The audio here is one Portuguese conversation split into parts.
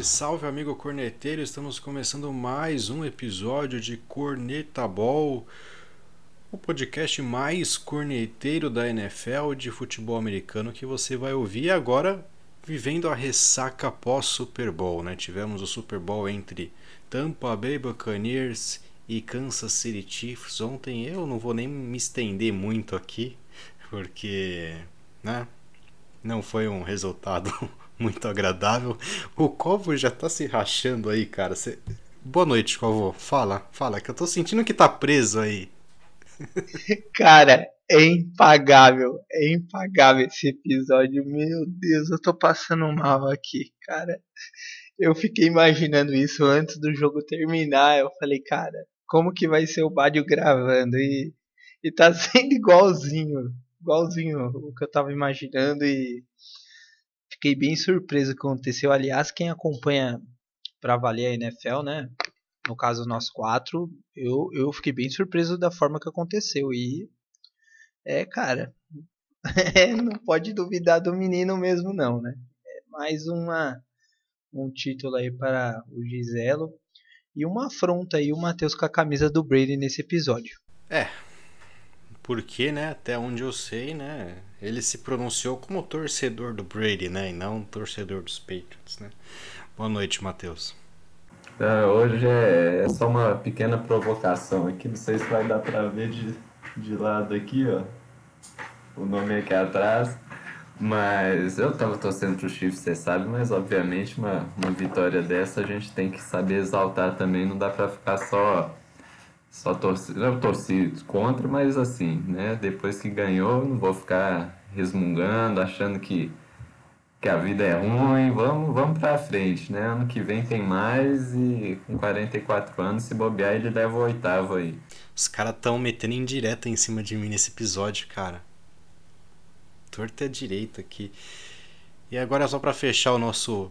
Salve, salve amigo corneteiro! Estamos começando mais um episódio de Corneta Ball, o podcast mais corneteiro da NFL de futebol americano que você vai ouvir agora vivendo a ressaca pós Super Bowl, né? Tivemos o Super Bowl entre Tampa Bay Buccaneers e Kansas City Chiefs. Ontem eu não vou nem me estender muito aqui, porque, né? Não foi um resultado muito agradável. O Covo já tá se rachando aí, cara. Cê... Boa noite, Covo. Fala, fala, que eu tô sentindo que tá preso aí. Cara, é impagável. É impagável esse episódio. Meu Deus, eu tô passando mal aqui, cara. Eu fiquei imaginando isso antes do jogo terminar. Eu falei, cara, como que vai ser o Bádio gravando? E, e tá sendo igualzinho. Igualzinho o que eu tava imaginando e fiquei bem surpreso com o que aconteceu. Aliás, quem acompanha para valer a NFL, né? No caso, nós quatro, eu, eu fiquei bem surpreso da forma que aconteceu. E é, cara, é, não pode duvidar do menino mesmo, não, né? É mais uma, um título aí para o Giselo. E uma afronta aí o Matheus com a camisa do Brady nesse episódio. É, porque, né, até onde eu sei, né, ele se pronunciou como torcedor do Brady, né, e não torcedor dos Patriots, né. Boa noite, Matheus. É, hoje é, é, só uma pequena provocação aqui, não sei se vai dar para ver de, de lado aqui, ó, o nome aqui atrás, mas eu tava torcendo pro Chiefs, você sabe, mas obviamente uma, uma vitória dessa a gente tem que saber exaltar também, não dá para ficar só só torci, eu torci contra, mas assim, né? Depois que ganhou, não vou ficar resmungando, achando que, que a vida é ruim. Vamos, vamos pra frente, né? Ano que vem tem mais e com 44 anos, se bobear, ele leva o oitavo aí. Os caras tão metendo indireta em cima de mim nesse episódio, cara. Torta direito aqui. E agora, só para fechar o nosso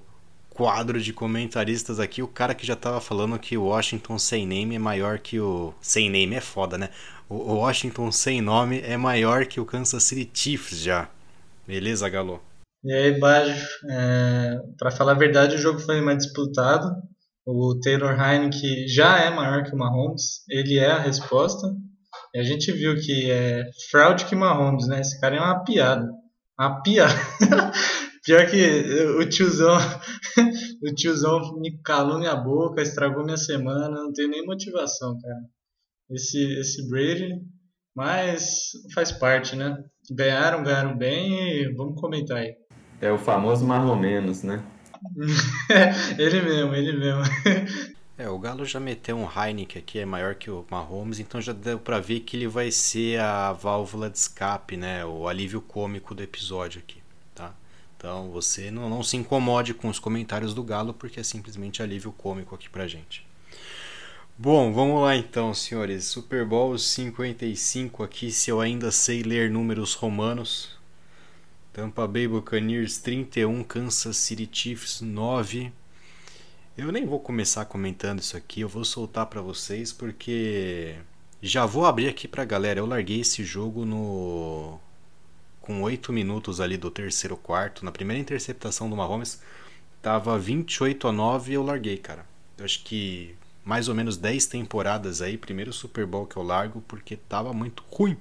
quadro de comentaristas aqui, o cara que já tava falando que o Washington sem name é maior que o. Sem name é foda, né? O Washington sem nome é maior que o Kansas City Chiefs já. Beleza, Galo? E aí, Bajo, é... para falar a verdade, o jogo foi mais disputado. O Taylor Heineken já é maior que o Mahomes, ele é a resposta. E a gente viu que é fraude que Mahomes, né? Esse cara é uma piada. Uma piada. Pior que o tiozão, o tiozão me calou minha boca, estragou minha semana, não tenho nem motivação, cara. Esse, esse Brady, mas faz parte, né? Ganharam, ganharam bem e vamos comentar aí. É o famoso menos, né? ele mesmo, ele mesmo. É, o Galo já meteu um Heineken aqui, é maior que o Mahomes, então já deu para ver que ele vai ser a válvula de escape, né? O alívio cômico do episódio aqui. Então você não, não se incomode com os comentários do Galo, porque é simplesmente alívio cômico aqui pra gente. Bom, vamos lá então, senhores. Super Bowl 55 aqui, se eu ainda sei ler números romanos. Tampa Bay Buccaneers 31, Kansas City Chiefs 9. Eu nem vou começar comentando isso aqui, eu vou soltar para vocês porque já vou abrir aqui pra galera. Eu larguei esse jogo no com 8 minutos ali do terceiro quarto, na primeira interceptação do Mahomes, tava 28 a 9 e eu larguei, cara. Eu acho que mais ou menos 10 temporadas aí, primeiro Super Bowl que eu largo, porque tava muito ruim.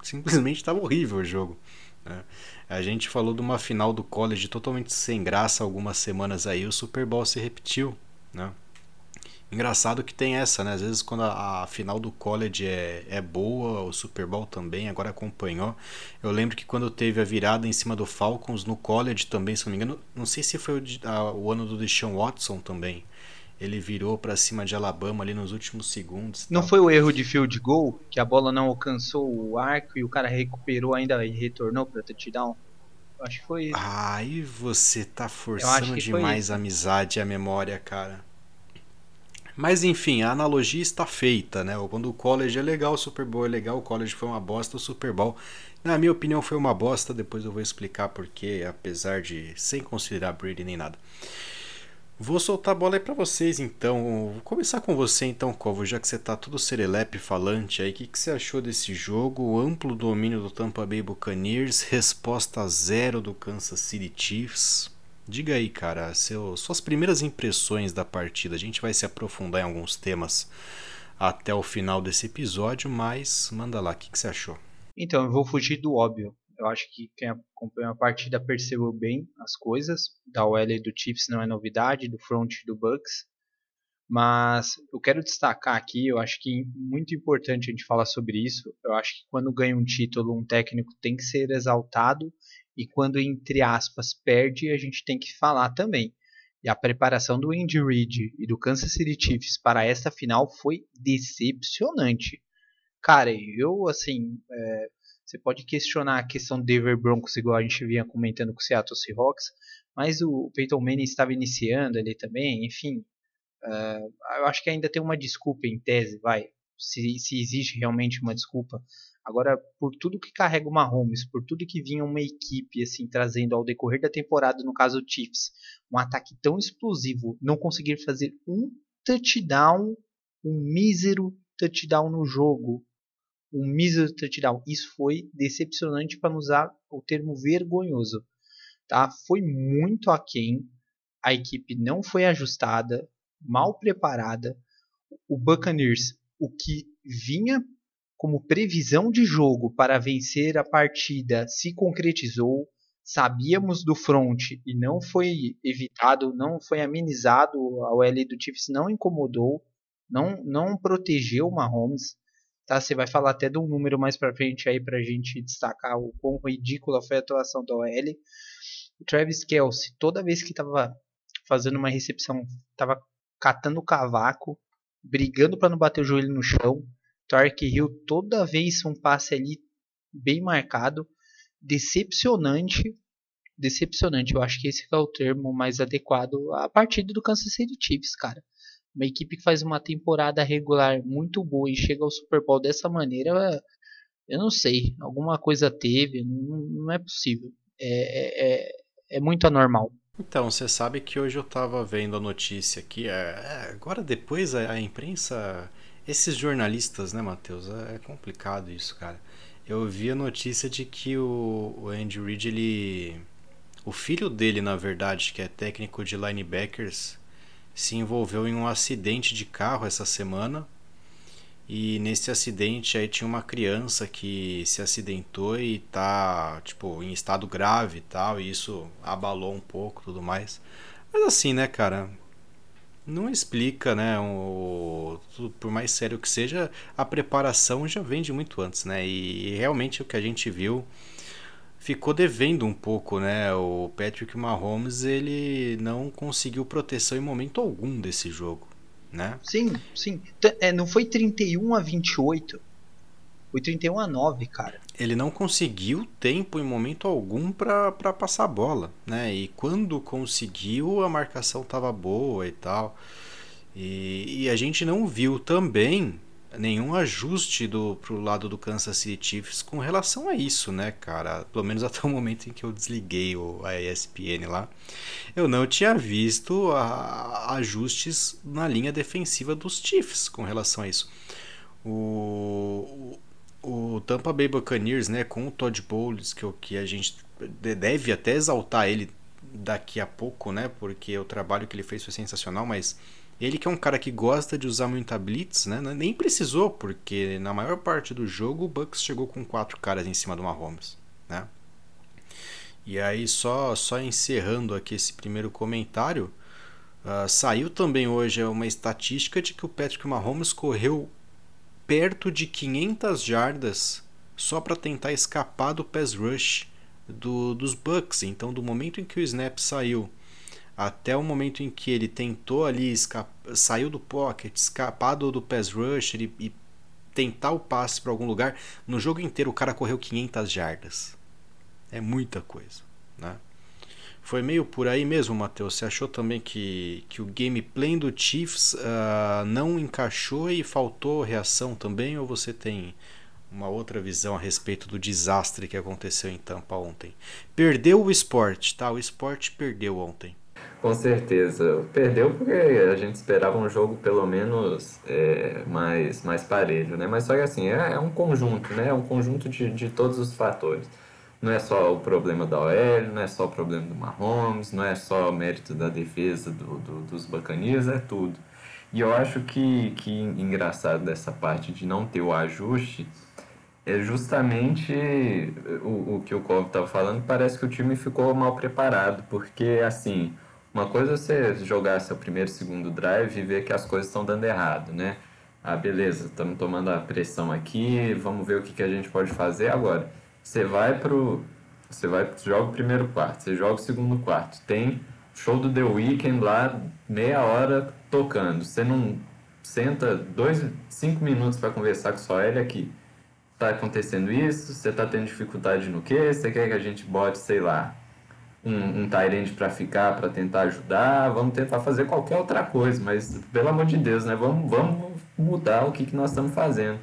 Simplesmente tava horrível o jogo. Né? A gente falou de uma final do college totalmente sem graça algumas semanas aí, o Super Bowl se repetiu, né? Engraçado que tem essa, né? Às vezes quando a, a, final do college é, é boa, o Super Bowl também, agora acompanhou. Eu lembro que quando teve a virada em cima do Falcons no college também, se não me engano, não sei se foi o, a, o ano do Deshaun Watson também. Ele virou para cima de Alabama ali nos últimos segundos. Não foi o erro de field goal, que a bola não alcançou o arco e o cara recuperou ainda e retornou para touchdown? Acho que foi isso. Aí você tá forçando demais a amizade e a memória, cara. Mas enfim, a analogia está feita, né? Quando o college é legal, o Super Bowl é legal, o college foi uma bosta, o Super Bowl, na minha opinião, foi uma bosta. Depois eu vou explicar porque, apesar de sem considerar Brady nem nada. Vou soltar a bola aí para vocês então. Vou começar com você então, Covo, já que você tá todo serelepe falante aí. O que, que você achou desse jogo? O amplo domínio do Tampa Bay Buccaneers, resposta zero do Kansas City Chiefs. Diga aí, cara, seu, suas primeiras impressões da partida. A gente vai se aprofundar em alguns temas até o final desse episódio, mas manda lá, o que, que você achou? Então, eu vou fugir do óbvio. Eu acho que quem acompanhou a partida percebeu bem as coisas. Da OL e do Chiefs não é novidade, do front do Bucks. Mas eu quero destacar aqui, eu acho que muito importante a gente falar sobre isso. Eu acho que quando ganha um título, um técnico tem que ser exaltado e quando entre aspas perde, a gente tem que falar também. E a preparação do Andy Reid e do Kansas City Chiefs para esta final foi decepcionante. Cara, eu assim, é, você pode questionar a questão do Denver Broncos igual a gente vinha comentando com o Seattle Seahawks, mas o Peyton Manning estava iniciando ali também, enfim, Uh, eu acho que ainda tem uma desculpa em tese, vai. Se, se existe realmente uma desculpa. Agora, por tudo que carrega o Mahomes, por tudo que vinha uma equipe assim trazendo ao decorrer da temporada, no caso do Chiefs, um ataque tão explosivo, não conseguir fazer um touchdown, um mísero touchdown no jogo, um mísero touchdown, isso foi decepcionante para usar o termo vergonhoso, tá? Foi muito aquém, a equipe não foi ajustada, mal preparada. O Buccaneers, o que vinha como previsão de jogo para vencer a partida, se concretizou. Sabíamos do front e não foi evitado, não foi amenizado. A OL do Chiefs não incomodou, não, não protegeu o Mahomes. Tá, você vai falar até de um número mais para frente aí para a gente destacar o quão ridícula foi a atuação da OL. O Travis Kelsey, toda vez que estava fazendo uma recepção, estava catando o cavaco, brigando para não bater o joelho no chão. Tark Hill toda vez um passe ali bem marcado, decepcionante, decepcionante. Eu acho que esse é o termo mais adequado a partida do Kansas City Chiefs, cara. Uma equipe que faz uma temporada regular muito boa e chega ao Super Bowl dessa maneira, eu não sei, alguma coisa teve, não, não é possível. É, é, é muito anormal. Então, você sabe que hoje eu estava vendo a notícia aqui. É, é, agora, depois, a, a, imprensa. Esses jornalistas, né, Matheus? É, é, complicado isso, cara. Eu vi a notícia de que o, o Andy Reid, ele. O filho dele, na verdade, que é técnico de linebackers, se envolveu em um acidente de carro essa semana e nesse acidente aí tinha uma criança que se acidentou e tá, tipo, em estado grave e tal, e isso abalou um pouco tudo mais. Mas assim, né, cara, não explica, né, o, por mais sério que seja, a preparação já vem de muito antes, né? E realmente o que a gente viu ficou devendo um pouco, né? O Patrick Mahomes, ele não conseguiu proteção em momento algum desse jogo né? Sim, sim. É, não foi 31 a 28. Foi 31 a 9, cara. Ele não conseguiu tempo em momento algum para passar a bola, né? E quando conseguiu, a marcação tava boa e tal. E, e a gente não viu também nenhum ajuste do pro lado do Kansas City Chiefs com relação a isso, né, cara? Pelo menos até o momento em que eu desliguei o, a ESPN lá, eu não tinha visto a, ajustes na linha defensiva dos Chiefs com relação a isso. O, o, o Tampa Bay Buccaneers, né, com o Todd Bowles, que, que a gente deve até exaltar ele daqui a pouco, né, porque o trabalho que ele fez foi sensacional, mas ele que é um cara que gosta de usar muita blitz, né? Nem precisou, porque na maior parte do jogo o Bucks chegou com quatro caras em cima do Mahomes, né? E aí só só encerrando aqui esse primeiro comentário, uh, saiu também hoje uma estatística de que o Patrick Mahomes correu perto de 500 jardas só para tentar escapar do pass rush do, dos Bucks. Então, do momento em que o snap saiu até o momento em que ele tentou ali saiu do pocket, escapar do, do pass rush e, e tentar o passe para algum lugar, no jogo inteiro o cara correu 500 jardas. É muita coisa, né? Foi meio por aí mesmo, Matheus. Você achou também que, que o gameplay do Chiefs uh, não encaixou e faltou reação também? Ou você tem uma outra visão a respeito do desastre que aconteceu em Tampa ontem? Perdeu o esporte, tá? O esporte perdeu ontem. Com certeza. Perdeu porque a gente esperava um jogo pelo menos é, mais, mais parelho, né? Mas só que assim, é, é um conjunto, né? É um conjunto de, de todos os fatores. não é só o problema da OL, não é só o problema do Mahomes, não é só o mérito da defesa do, do, dos Bacanias, é tudo. E eu acho que, que engraçado dessa parte de não ter o ajuste é justamente o, o que o Cove estava falando, parece que o time ficou mal preparado, porque assim, uma coisa é você jogar seu primeiro segundo drive e ver que as coisas estão dando errado, né? Ah, beleza, estamos tomando a pressão aqui, vamos ver o que, que a gente pode fazer agora. Você vai pro. Você vai, joga o primeiro quarto, você joga o segundo quarto. Tem show do The Weeknd lá, meia hora tocando. Você não senta dois, cinco minutos para conversar com sua L aqui tá acontecendo isso, você tá tendo dificuldade no quê? Você quer que a gente bote, sei lá, um, um Tyrande para ficar, para tentar ajudar? Vamos tentar fazer qualquer outra coisa, mas pelo amor de Deus, né? Vamos, vamos mudar o que, que nós estamos fazendo.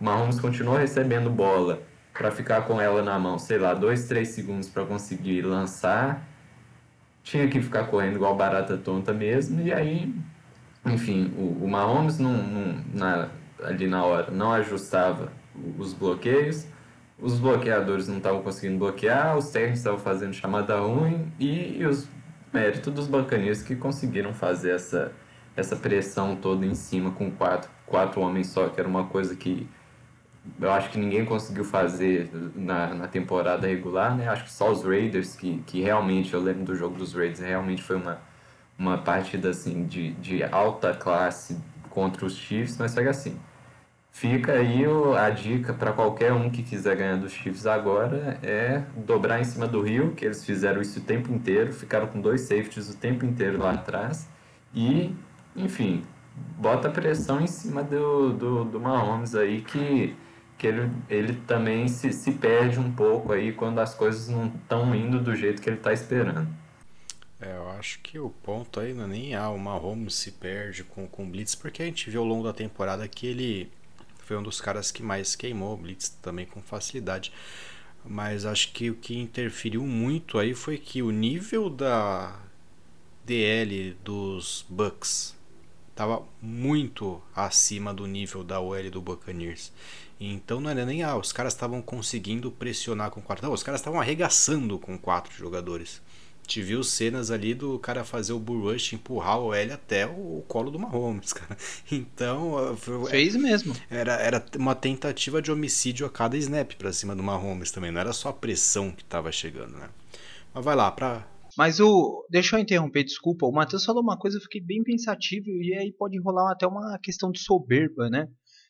O Mahomes continua recebendo bola para ficar com ela na mão, sei lá, dois, três segundos para conseguir lançar. Tinha que ficar correndo igual barata tonta mesmo, e aí, enfim, o, o Mahomes não, não na, ali na hora não ajustava os bloqueios, os bloqueadores não estavam conseguindo bloquear, os técnicos estavam fazendo chamada ruim e, e os méritos dos bacanistas que conseguiram fazer essa, essa pressão toda em cima com quatro, quatro homens só, que era uma coisa que eu acho que ninguém conseguiu fazer na, na temporada regular, né? Acho que só os Raiders, que, que realmente, eu lembro do jogo dos Raiders, realmente foi uma, uma partida assim, de, de alta classe contra os Chiefs, mas que assim, Fica aí a dica para qualquer um que quiser ganhar dos Chiefs agora é dobrar em cima do Rio, que eles fizeram isso o tempo inteiro, ficaram com dois safeties o tempo inteiro lá atrás e, enfim, bota pressão em cima do, do, do Mahomes aí que, que ele, ele também se, se perde um pouco aí quando as coisas não estão indo do jeito que ele está esperando. É, eu acho que o ponto aí não é nem ah, o Mahomes se perde com, com o Blitz, porque a gente viu ao longo da temporada que ele foi um dos caras que mais queimou o Blitz também com facilidade. Mas acho que o que interferiu muito aí foi que o nível da DL dos Bucks estava muito acima do nível da OL do Buccaneers. Então não era nem ah, os caras estavam conseguindo pressionar com quatro, não, os caras estavam arregaçando com quatro jogadores te viu cenas ali do cara fazer o bull rush, empurrar o L até o, colo do Mahomes, cara. Então. Fez mesmo. Era, era uma tentativa de homicídio a cada snap pra cima do Mahomes também. Não era só a pressão que tava chegando, né? Mas vai lá, pra. Mas o. Deixa eu interromper, desculpa. O Matheus falou uma coisa, eu fiquei bem pensativo, e aí pode rolar até uma questão de soberba, né?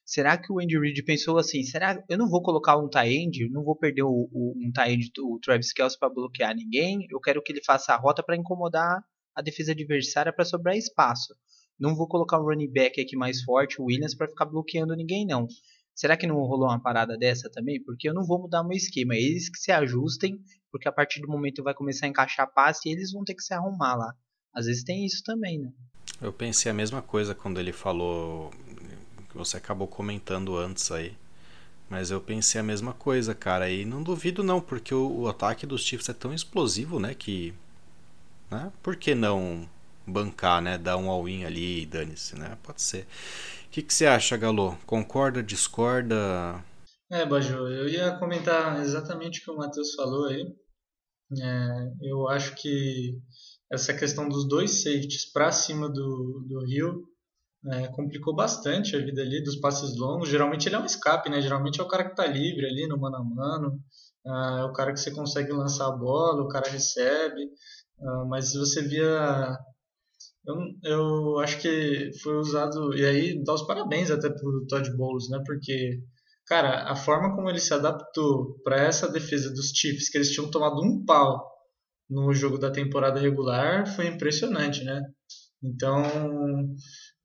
Será que o Andy Reid pensou assim? Será eu não vou colocar um tie-end, não vou perder o, o um tie-end, o Travis Kelce para bloquear ninguém. Eu quero que ele faça a rota para incomodar a defesa adversária para sobrar espaço. Não vou colocar um running back aqui mais forte, o Williams, para ficar bloqueando ninguém não. Será que não rolou uma parada dessa também? Porque eu não vou mudar meu esquema. Eles que se ajustem, porque a partir do momento vai começar a encaixar passe e eles vão ter que se arrumar lá. Às vezes tem isso também, né? Eu pensei a mesma coisa quando ele falou você acabou comentando antes aí. Mas eu pensei a mesma coisa, cara. E não duvido não, porque o, o ataque dos Chiefs é tão explosivo, né? Que. Né? Por que não bancar, né? Dar um all-in ali e dane-se, né? Pode ser. O que, que você acha, Galo? Concorda, discorda? É, Baju, eu ia comentar exatamente o que o Matheus falou aí. É, eu acho que essa questão dos dois safeties para cima do, do Rio é, complicou bastante a vida ali dos passes longos. Geralmente ele é um escape, né? Geralmente é o cara que está livre ali no mano a mano, é, é o cara que você consegue lançar a bola, o cara recebe. É, mas você via. Eu, eu acho que foi usado. E aí dá os parabéns até pro Todd Bowles, né? Porque, cara, a forma como ele se adaptou para essa defesa dos Chiefs, que eles tinham tomado um pau no jogo da temporada regular, foi impressionante, né? Então,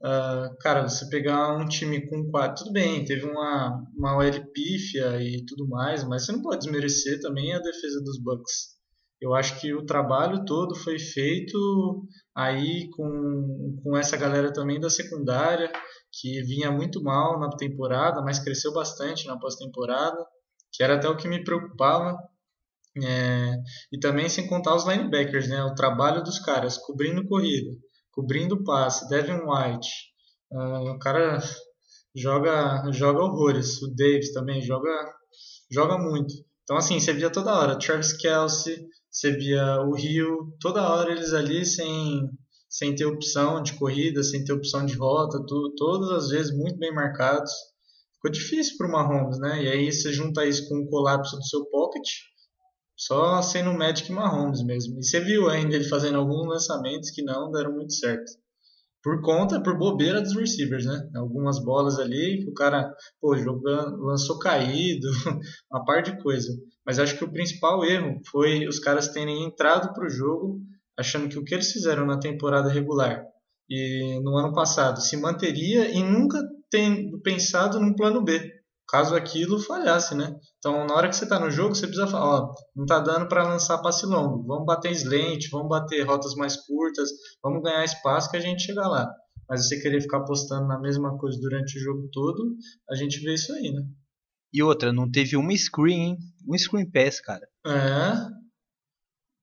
Uh, cara, você pegar um time com quatro, tudo bem, teve uma, uma OL pífia e tudo mais, mas você não pode desmerecer também a defesa dos Bucks. Eu acho que o trabalho todo foi feito aí com, com essa galera também da secundária, que vinha muito mal na temporada, mas cresceu bastante na pós-temporada, que era até o que me preocupava. É, e também sem contar os linebackers, né? O trabalho dos caras cobrindo corrida cobrindo o passe. Devin White, uh, o cara joga, joga horrores. O Davis também joga, joga muito. Então, assim, você via toda hora Travis Kelsey, você via o Rio, toda hora eles ali sem, sem ter opção de corrida, sem ter opção de rota, todas as vezes muito bem marcados. Ficou difícil para o Mahomes, né? E aí você junta isso com o colapso do seu pocket, só sendo o Magic Mahomes mesmo. E você viu ainda ele fazendo alguns lançamentos que não deram muito certo por conta, por bobeira dos receivers, né? Algumas bolas ali que o cara, pô, jogando, lançou caído, uma par de coisa. Mas acho que o principal erro foi os caras terem entrado para o jogo achando que o que eles fizeram na temporada regular e no ano passado se manteria e nunca tendo pensado num plano B caso aquilo falhasse, né? Então, na hora que você está no jogo, você precisa falar, ó, não está dando para lançar passe longo, vamos bater slant, vamos bater rotas mais curtas, vamos ganhar espaço que a gente chega lá. Mas você querer ficar apostando na mesma coisa durante o jogo todo, a gente vê isso aí, né? E outra, não teve uma screen, hein? Um screen pass, cara. É,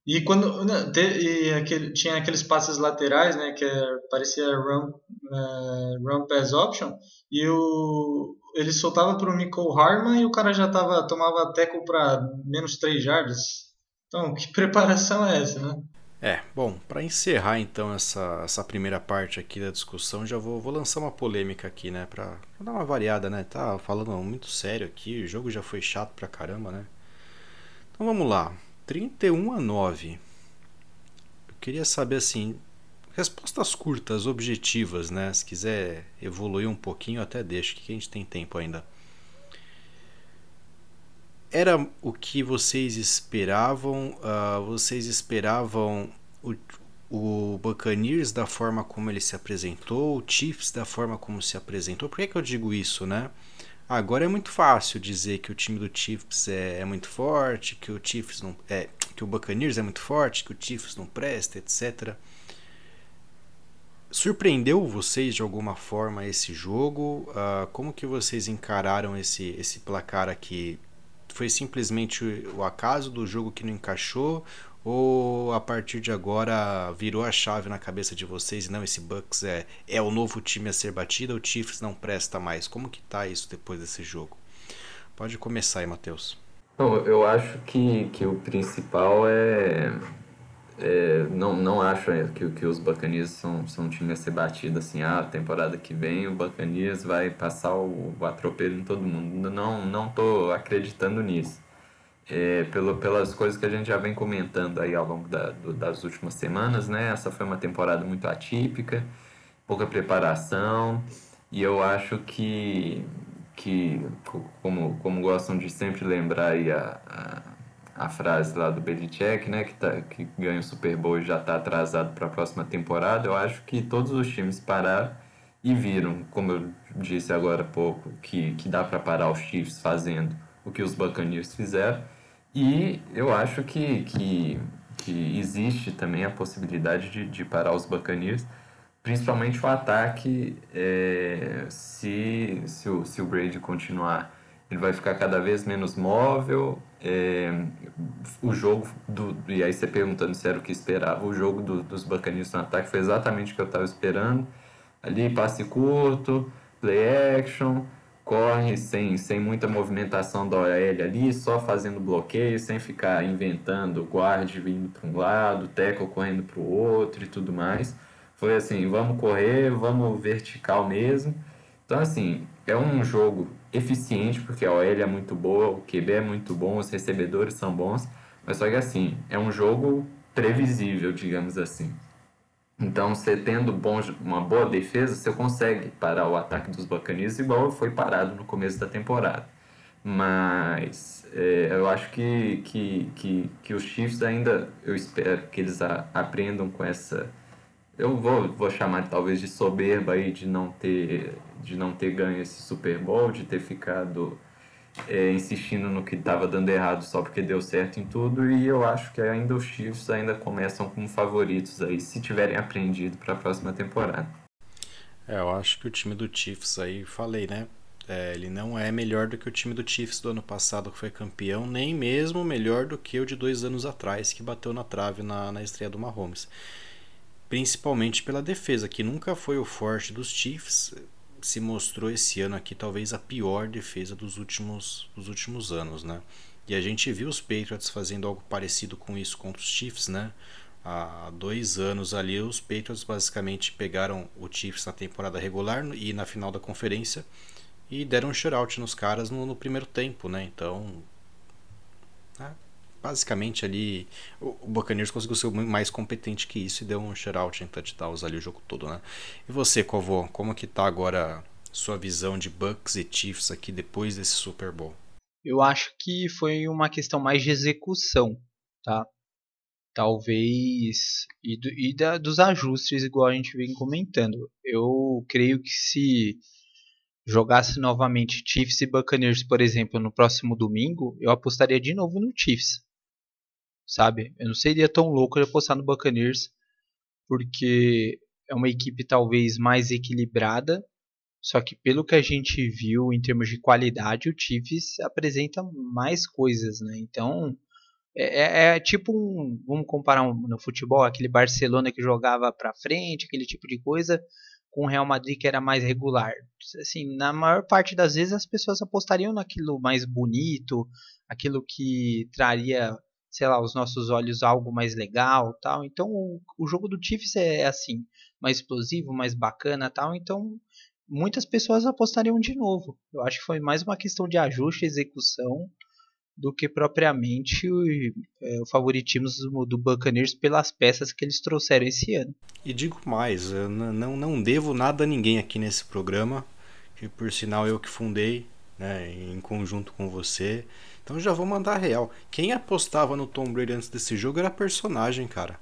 e quando né, e aquele, tinha aqueles passes laterais, né, que é, parecia run, uh, run pass option, e o, ele soltava para o Nicole Harman e o cara já tava, tomava teco para menos 3 jardas. Então, que preparação é essa, né? É, bom, para encerrar então essa, essa primeira parte aqui da discussão, já vou, vou lançar uma polêmica aqui, né, pra dar uma variada, né, tá falando muito sério aqui, o jogo já foi chato pra caramba, né. Então vamos lá, 31 a 9. Eu queria saber assim, respostas curtas, objetivas, né? Se quiser evoluir um pouquinho, até deixo, que a gente tem tempo ainda. Era o que vocês esperavam? Uh, vocês esperavam o, o Buccaneers da forma como ele se apresentou, o Chiefs da forma como se apresentou? Por que, que eu digo isso, né? Agora é muito fácil dizer que o time do Chiefs é, é, muito forte, que o Chiefs não é, que o Buccaneers é muito forte, que o Chiefs não presta, etc. Surpreendeu vocês de alguma forma esse jogo? Uh, como que vocês encararam esse, esse placar aqui? Foi simplesmente o acaso do jogo que não encaixou? Ou a partir de agora virou a chave na cabeça de vocês e não, esse Bucks é, é o novo time a ser batido, o Chiefs não presta mais? Como que tá isso depois desse jogo? Pode começar aí, Matheus. Bom, eu acho que, que o principal é, é, não, não acho que, que os Buccaneers são, são um time a ser batido assim, ah, temporada que vem o Buccaneers vai passar o, o atropelo em todo mundo. Não, não tô acreditando nisso é, pelo, pelas coisas que a gente já vem comentando aí ao longo da, do, das últimas semanas, né? Essa foi uma temporada muito atípica, pouca preparação, e eu acho que, que como, como gostam de sempre lembrar aí a, a, a frase lá do Belichick, né? Que, tá, que ganha o Super Bowl e já está atrasado para a próxima temporada, eu acho que todos os times pararam e viram, como eu disse agora há pouco, que, que dá para parar os Chiefs fazendo o que os Buccaneers fizeram e eu acho que, que, que existe também a possibilidade de, de parar os Buccaneers, principalmente o ataque, é, se, se, o, se o Brady continuar, ele vai ficar cada vez menos móvel. É, o jogo, do, e aí você perguntando se era o que esperava, o jogo do, dos Buccaneers no ataque foi exatamente o que eu estava esperando. Ali, passe curto, play action, corre sem, sem muita movimentação da OL ali, só fazendo bloqueio, sem ficar inventando guarde vindo para um lado, teco correndo para o outro e tudo mais. Foi assim, vamos correr, vamos vertical mesmo. Então, assim, é um jogo eficiente, porque a OL é muito boa, o QB é muito bom, os recebedores são bons, mas só que assim, é um jogo previsível, digamos assim. Então, você tendo uma boa defesa, você consegue parar o ataque dos Buccaneers igual foi parado no começo da temporada. Mas é, eu acho que, que, que, que os Chiefs ainda, eu espero que eles a, aprendam com essa, eu vou, vou chamar talvez de soberba aí de não ter, de não ter ganho esse Super Bowl, de ter ficado é, insistindo no que estava dando errado só porque deu certo em tudo e eu acho que ainda os Chiefs ainda começam como favoritos aí se tiverem aprendido para a próxima temporada. É, eu acho que o time do Chiefs aí, falei, né? É, ele não é melhor do que o time do Chiefs do ano passado que foi campeão, nem mesmo melhor do que o de dois anos atrás que bateu na trave na, na estreia do Mahomes. Principalmente pela defesa, que nunca foi o forte dos Chiefs se mostrou esse ano aqui talvez a pior defesa dos últimos, dos últimos anos, né? E a gente viu os Patriots fazendo algo parecido com isso contra os Chiefs, né? Há dois anos ali, os Patriots basicamente pegaram o Chiefs na temporada regular e na final da conferência e deram um shutout nos caras no, no primeiro tempo, né? Então? Basicamente ali o, Buccaneers conseguiu ser mais competente que isso e deu um shutout em touchdowns ali o jogo todo, né? E você, Covô, como que tá agora sua visão de Bucks e Chiefs aqui depois desse Super Bowl? Eu acho que foi uma questão mais de execução, tá? talvez e, do, e da, dos ajustes igual a gente vem comentando. Eu creio que se jogasse novamente Chiefs e Buccaneers, por exemplo, no próximo domingo, eu apostaria de novo no Chiefs. Sabe? Eu não seria tão louco de apostar no Buccaneers, porque é uma equipe talvez mais equilibrada, só que pelo que a gente viu em termos de qualidade, o Chiefs apresenta mais coisas, né? Então, é, é, é, tipo um. Vamos comparar um, no futebol, aquele Barcelona que jogava para frente, aquele tipo de coisa, com o Real Madrid que era mais regular. Assim, na maior parte das vezes as pessoas apostariam naquilo mais bonito, aquilo que traria, sei lá, aos nossos olhos algo mais legal, tal. Então o, o jogo do Chiefs é assim, mais explosivo, mais bacana, tal. Então muitas pessoas apostariam de novo. Eu acho que foi mais uma questão de ajuste, execução do que propriamente o, é, o favoritismo do, Buccaneers pelas peças que eles trouxeram esse ano. E digo mais, não, não devo nada a ninguém aqui nesse programa, que por sinal eu que fundei, né, em conjunto com você. Então já vou mandar real. Quem apostava no Tom Brady antes desse jogo era personagem, cara.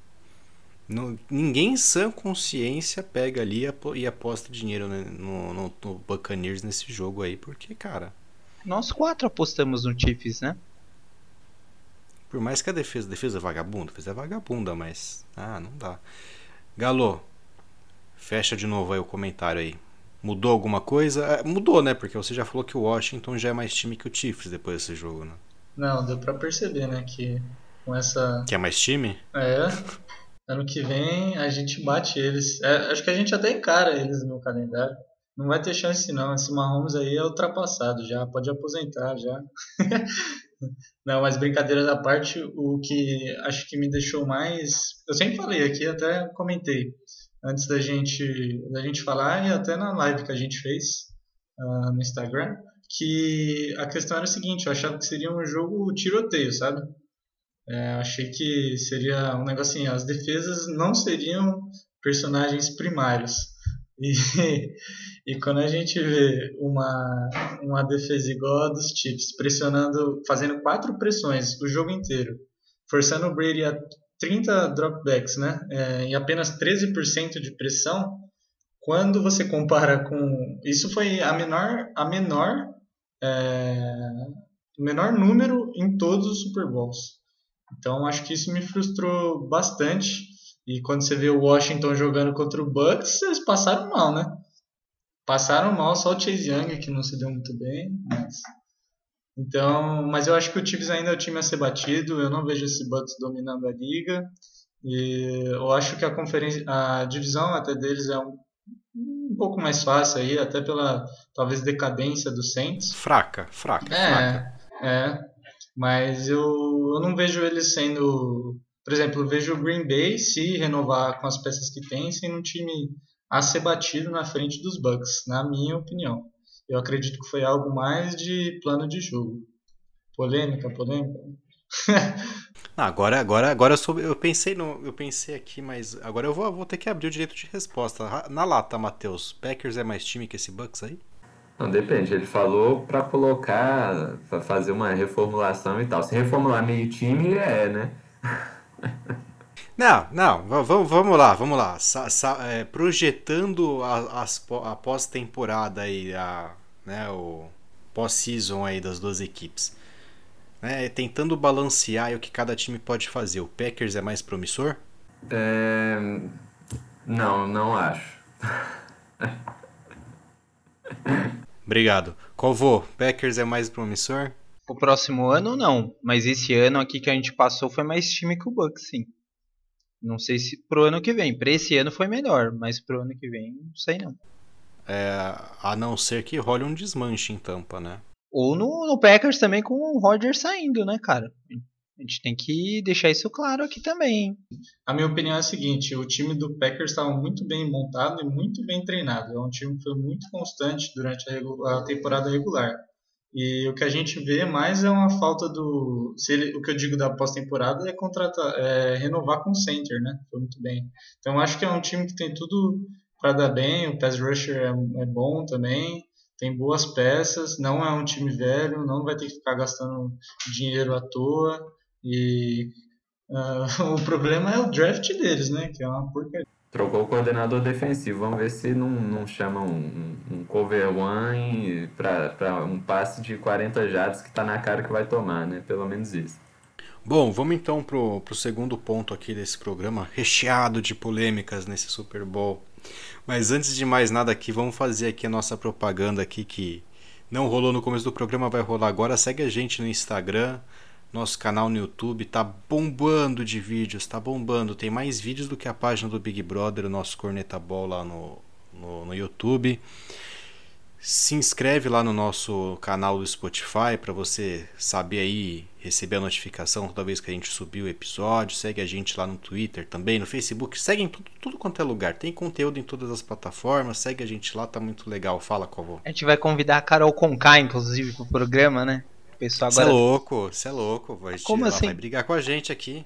No, ninguém sã consciência pega ali e aposta dinheiro né, no, no, no Buccaneers nesse jogo aí, porque, cara. Nós quatro apostamos no Chiefs, né? Por mais que a defesa, defesa é vagabunda, defesa é vagabunda, mas ah, não dá. Galo, fecha de novo aí o comentário aí. Mudou alguma coisa? É, mudou, né? Porque você já falou que o Washington já é mais time que o Chiefs depois desse jogo, né? Não, deu pra perceber, né? Que com essa. Que é mais time? É. Ano que vem a gente bate eles. É, acho que a gente até encara eles no calendário. Não vai ter chance não. Esse Mahomes aí é ultrapassado já. Pode aposentar já. Não, mas brincadeiras à parte, o que acho que me deixou mais. Eu sempre falei aqui, até comentei antes da gente, da gente falar e até na live que a gente fez uh, no Instagram, que a questão era a seguinte: eu achava que seria um jogo tiroteio, sabe? É, achei que seria um negocinho, as defesas não seriam personagens primários. E, e quando a gente vê uma, uma defesa igual a dos Chiefs, pressionando, fazendo quatro pressões o jogo inteiro, forçando o Brady a 30 dropbacks, né? É, em apenas 13% de pressão, quando você compara com. Isso foi a menor, a menor, é, menor número em todos os Super Bowls. Então acho que isso me frustrou bastante. E quando você vê o Washington jogando contra o Bucks, eles passaram mal, né? Passaram mal, só o Chase Young que não se deu muito bem, mas... Então, mas eu acho que o Chiefs ainda é o time a ser batido. Eu não vejo esse Bucks dominando a liga. E eu acho que a conferência, a divisão até deles é um, um pouco mais fácil aí, até pela talvez decadência do Saints. Fraca, fraca. É, fraca. é. Mas eu, eu não vejo eles sendo por exemplo, eu vejo o Green Bay se renovar com as peças que tem, sendo um time a ser batido na frente dos Bucks, na minha opinião. Eu acredito que foi algo mais de plano de jogo. Polêmica, polêmica. Agora, agora, agora eu, sou, eu pensei no, eu pensei aqui, mas agora eu vou, vou ter que abrir o direito de resposta. Na lata, Matheus, Packers é mais time que esse Bucks aí? Não, depende. Ele falou para colocar, para fazer uma reformulação e tal. Se reformular meio time, é, né? Não, não, vamos, vamos lá, vamos lá. Sa, sa, é, projetando a, a, a pós-temporada aí, a, né, o pós-season aí das duas equipes. Né, tentando balancear o que cada time pode fazer. O Packers é mais promissor? É... Não, não acho. Obrigado. Covô, Packers é mais promissor? O próximo ano não, mas esse ano aqui que a gente passou foi mais time que o Bucks, sim. Não sei se pro ano que vem. Para esse ano foi melhor, mas pro ano que vem não sei não. É, a não ser que role um desmanche em Tampa, né? Ou no, no Packers também com o Rodgers saindo, né, cara? A gente tem que deixar isso claro aqui também. A minha opinião é a seguinte: o time do Packers estava muito bem montado e muito bem treinado. É um time que foi muito constante durante a, a temporada regular. E o que a gente vê mais é uma falta do. Se ele, o que eu digo da pós-temporada é contratar, é renovar com o center, né? Foi muito bem. Então acho que é um time que tem tudo para dar bem. O pass rusher é, é bom também tem boas peças, não é um time velho, não vai ter que ficar gastando dinheiro à toa. E uh, o problema é o draft deles, né? Que é uma porcaria. Trocou o coordenador defensivo. Vamos ver se não, não chama um, um cover one para um passe de 40 jardas que está na cara que vai tomar, né? Pelo menos isso. Bom, vamos então pro, pro segundo ponto aqui desse programa, recheado de polêmicas nesse Super Bowl. Mas antes de mais nada aqui, vamos fazer aqui a nossa propaganda aqui que não rolou no começo do programa, vai rolar agora. Segue a gente no Instagram, nosso canal no YouTube tá bombando de vídeos, tá bombando. Tem mais vídeos do que a página do Big Brother, o nosso Corneta Ball lá no, no, no YouTube. Se inscreve lá no nosso canal do Spotify para você saber aí, receber a notificação toda vez que a gente subir o episódio. Segue a gente lá no Twitter também, no Facebook. Segue em tudo, tudo quanto é lugar. Tem conteúdo em todas as plataformas. Segue a gente lá, tá muito legal. Fala, Covô. A gente vai convidar a Carol Conká, inclusive, pro programa, né? Pessoal agora. Você é louco, você é louco. Vai, Como ela assim? vai brigar com a gente aqui.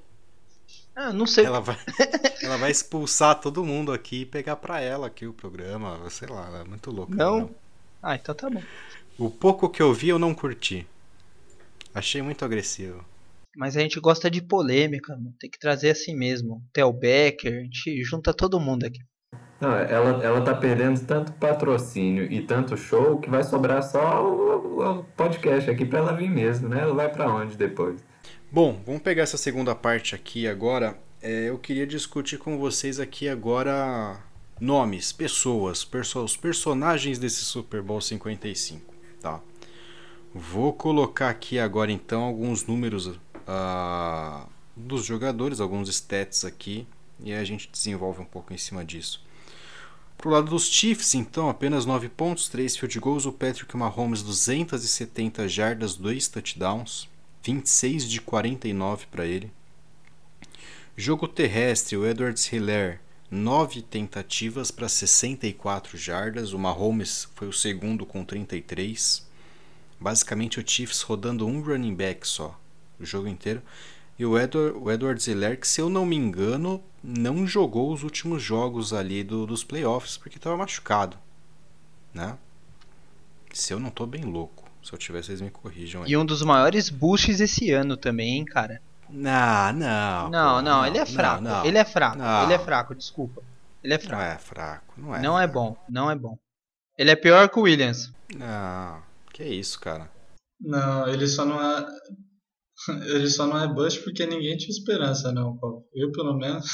Ah, não sei. Ela vai, ela vai expulsar todo mundo aqui e pegar pra ela aqui o programa. Sei lá, ela é muito louca. Não? não? Ah, então tá bom. O pouco que eu vi eu não curti. Achei muito agressivo. Mas a gente gosta de polêmica, mano. tem que trazer assim mesmo. Theo Becker, a gente junta todo mundo aqui. Não, ela, ela tá perdendo tanto patrocínio e tanto show que vai sobrar só o, o podcast aqui para ela vir mesmo, né? Ela vai para onde depois? Bom, vamos pegar essa segunda parte aqui agora. É, eu queria discutir com vocês aqui agora nomes, pessoas, perso os personagens desse Super Bowl 55, tá? Vou colocar aqui agora então alguns números uh, dos jogadores, alguns stats aqui, e a gente desenvolve um pouco em cima disso. Pro lado dos Chiefs, então, apenas 9 pontos, 3 field goals. O Patrick Mahomes, 270 jardas, 2 touchdowns, 26 de 49 para ele. Jogo terrestre, o Edwards Hiller, 9 tentativas para 64 jardas. O Mahomes foi o segundo com 33. Basicamente, o Chiefs rodando um running back só o jogo inteiro. E o Edward, o Edward Zeller, que se eu não me engano, não jogou os últimos jogos ali do, dos playoffs porque estava machucado, né? Se eu não tô bem louco. Se eu tiver, vocês me corrijam aí. E um dos maiores boosts esse ano também, hein, cara? Não, não. Não, pô, não, ele é fraco. Não, não, ele é fraco. Não. Ele é fraco, desculpa. Ele é fraco. Não é fraco, não é. Não fraco. é bom, não é bom. Ele é pior que o Williams. Não, que isso, cara. Não, ele só não é. Ele só não é bust porque ninguém tinha esperança, não, Paulo. Eu, pelo menos.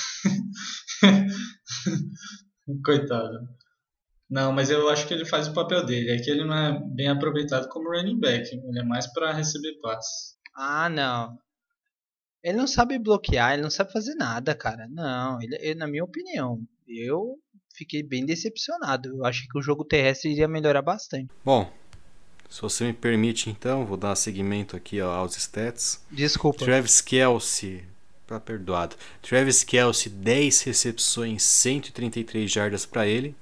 Coitado. Não, mas eu acho que ele faz o papel dele. É que ele não é bem aproveitado como running back. Ele é mais para receber passes. Ah, não. Ele não sabe bloquear, ele não sabe fazer nada, cara. Não, ele, ele, na minha opinião, eu fiquei bem decepcionado. Eu acho que o jogo terrestre iria melhorar bastante. Bom, se você me permite, então, vou dar seguimento aqui aos stats. Desculpa. Travis Kelsey, tá perdoado. Travis Kelsey, 10 recepções, 133 jardas para ele.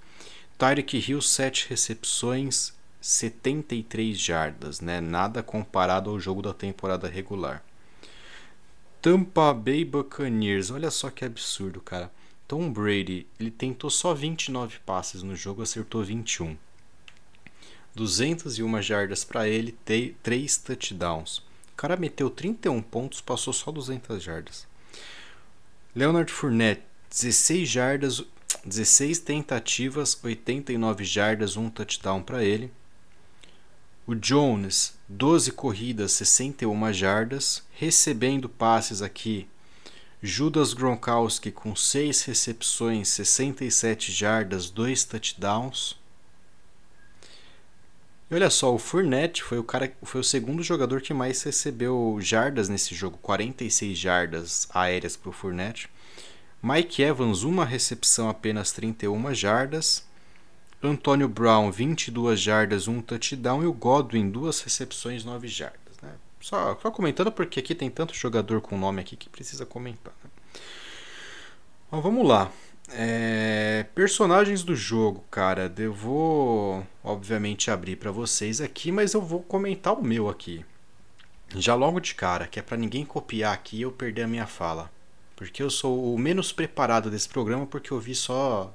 Tyreek Hill, 7 recepções, 73 jardas, né? Nada comparado ao jogo da temporada regular. Tampa Bay Buccaneers, olha só que absurdo, cara. Tom Brady, ele tentou só 29 passes no jogo, acertou 21. 201 jardas para ele, 3 touchdowns. O cara meteu 31 pontos, passou só 200 jardas. Leonard Fournette, 16 jardas, 16 tentativas, 89 jardas, 1 touchdown para ele. O Jones, 12 corridas, 61 jardas, recebendo passes aqui. Judas Gronkowski com 6 recepções, 67 jardas, 2 touchdowns. E olha só, o Fournette foi o cara, foi o segundo jogador que mais recebeu jardas nesse jogo, 46 jardas aéreas para o Fournette. Mike Evans, uma recepção apenas 31 jardas. Antônio Brown, 22 jardas, um touchdown. E o Godwin, duas recepções, 9 jardas. Né? Só, só comentando porque aqui tem tanto jogador com nome aqui que precisa comentar. Né? Bom, vamos lá. É, personagens do jogo, cara. Eu vou, obviamente, abrir para vocês aqui, mas eu vou comentar o meu aqui. Já logo de cara, que é para ninguém copiar aqui e eu perder a minha fala. Porque eu sou o menos preparado desse programa porque eu vi só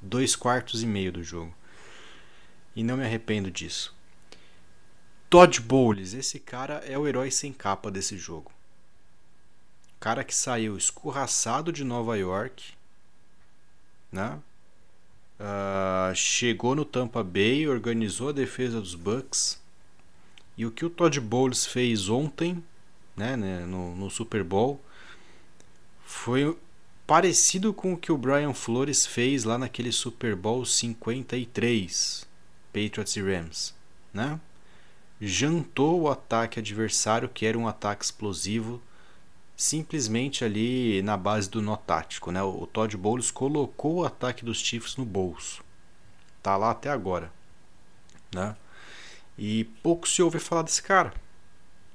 dois quartos e meio do jogo. E não me arrependo disso. Todd Bowles, esse cara é o herói sem capa desse jogo. Cara que saiu escorraçado de Nova York, né? Uh, chegou no Tampa Bay, organizou a defesa dos Bucks. E o que o Todd Bowles fez ontem, né, né no, no Super Bowl, foi parecido com o que o Brian Flores fez lá naquele Super Bowl 53, Patriots e Rams, né? Jantou o ataque adversário, que era um ataque explosivo, simplesmente ali na base do nó tático, né? O Todd Bowles colocou o ataque dos Chiefs no bolso. Tá lá até agora, né? E pouco se ouve falar desse cara,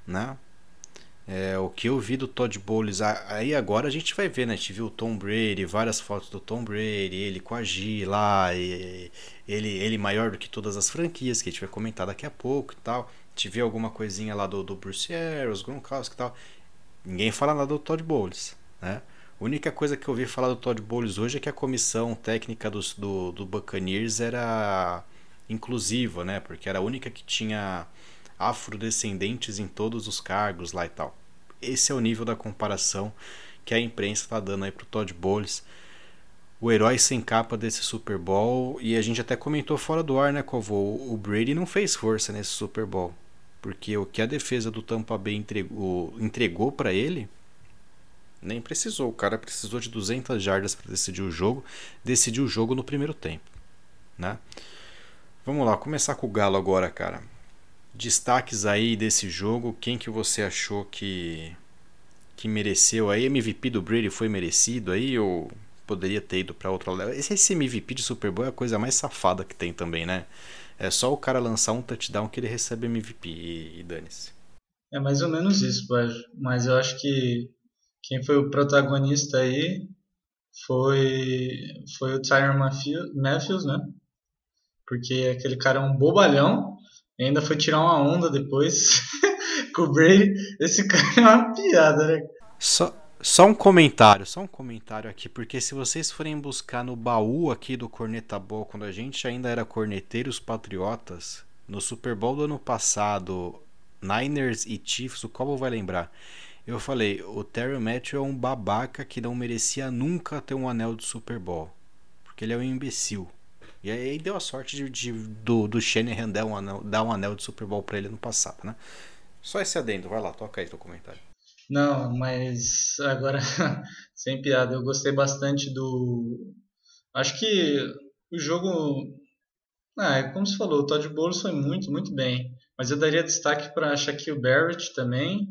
né? É, o que eu vi do Todd Bowles, aí agora a gente vai ver, né? A gente viu o Tom Brady, várias fotos do Tom Brady, ele com a G lá, ele, ele maior do que todas as franquias, que a gente vai comentar daqui a pouco e tal. A gente viu alguma coisinha lá do, do Bruce Arians, Gronkowski e tal. Ninguém fala nada do Todd Bowles, né? A única coisa que eu ouvi falar do Todd Bowles hoje é que a comissão técnica do, do, do Buccaneers era inclusiva, né? Porque era a única que tinha afrodescendentes em todos os cargos lá e tal. Esse é o nível da comparação que a imprensa está dando aí pro Todd Bowles, o herói sem capa desse Super Bowl. E a gente até comentou fora do ar, né, Covo? O Brady não fez força nesse Super Bowl. Porque o que a defesa do Tampa Bay entregou, entregou para ele, nem precisou. O cara precisou de 200 jardas para decidir o jogo. Decidiu o jogo no primeiro tempo. Né? Vamos lá, começar com o Galo agora, cara. Destaques aí desse jogo. Quem que você achou que, que mereceu aí? MVP do Brady foi merecido aí ou poderia ter ido para outra? Esse, esse MVP de Super Bowl é a coisa mais safada que tem também, né? É só o cara lançar um touchdown que ele recebe MVP e, e dane-se. É mais ou menos isso, mas eu acho que quem foi o protagonista aí foi, foi o Tyron Matthews, né? Porque aquele cara é um bobalhão e ainda foi tirar uma onda depois com o Brady. Esse cara é uma piada, né? Só, só um comentário, só um comentário aqui, porque se vocês forem buscar no baú aqui do Corneta Boa, quando a gente ainda era corneteiros patriotas, no Super Bowl do ano passado, Niners e Chiefs, o Cobo vai lembrar. Eu falei, o Terry Matthew é um babaca que não merecia nunca ter um anel do Super Bowl. Porque ele é um imbecil. E aí deu a sorte de, de do, do Shanahan dar um, anel, dar um anel de Super Bowl pra ele no passado, né? Só esse adendo, vai lá, toca aí teu comentário. Não, mas agora, sem piada, eu gostei bastante do. Acho que o jogo. Ah, é como você falou, o Todd Bowles foi muito, muito bem. Mas eu daria destaque para Shaquille Barrett também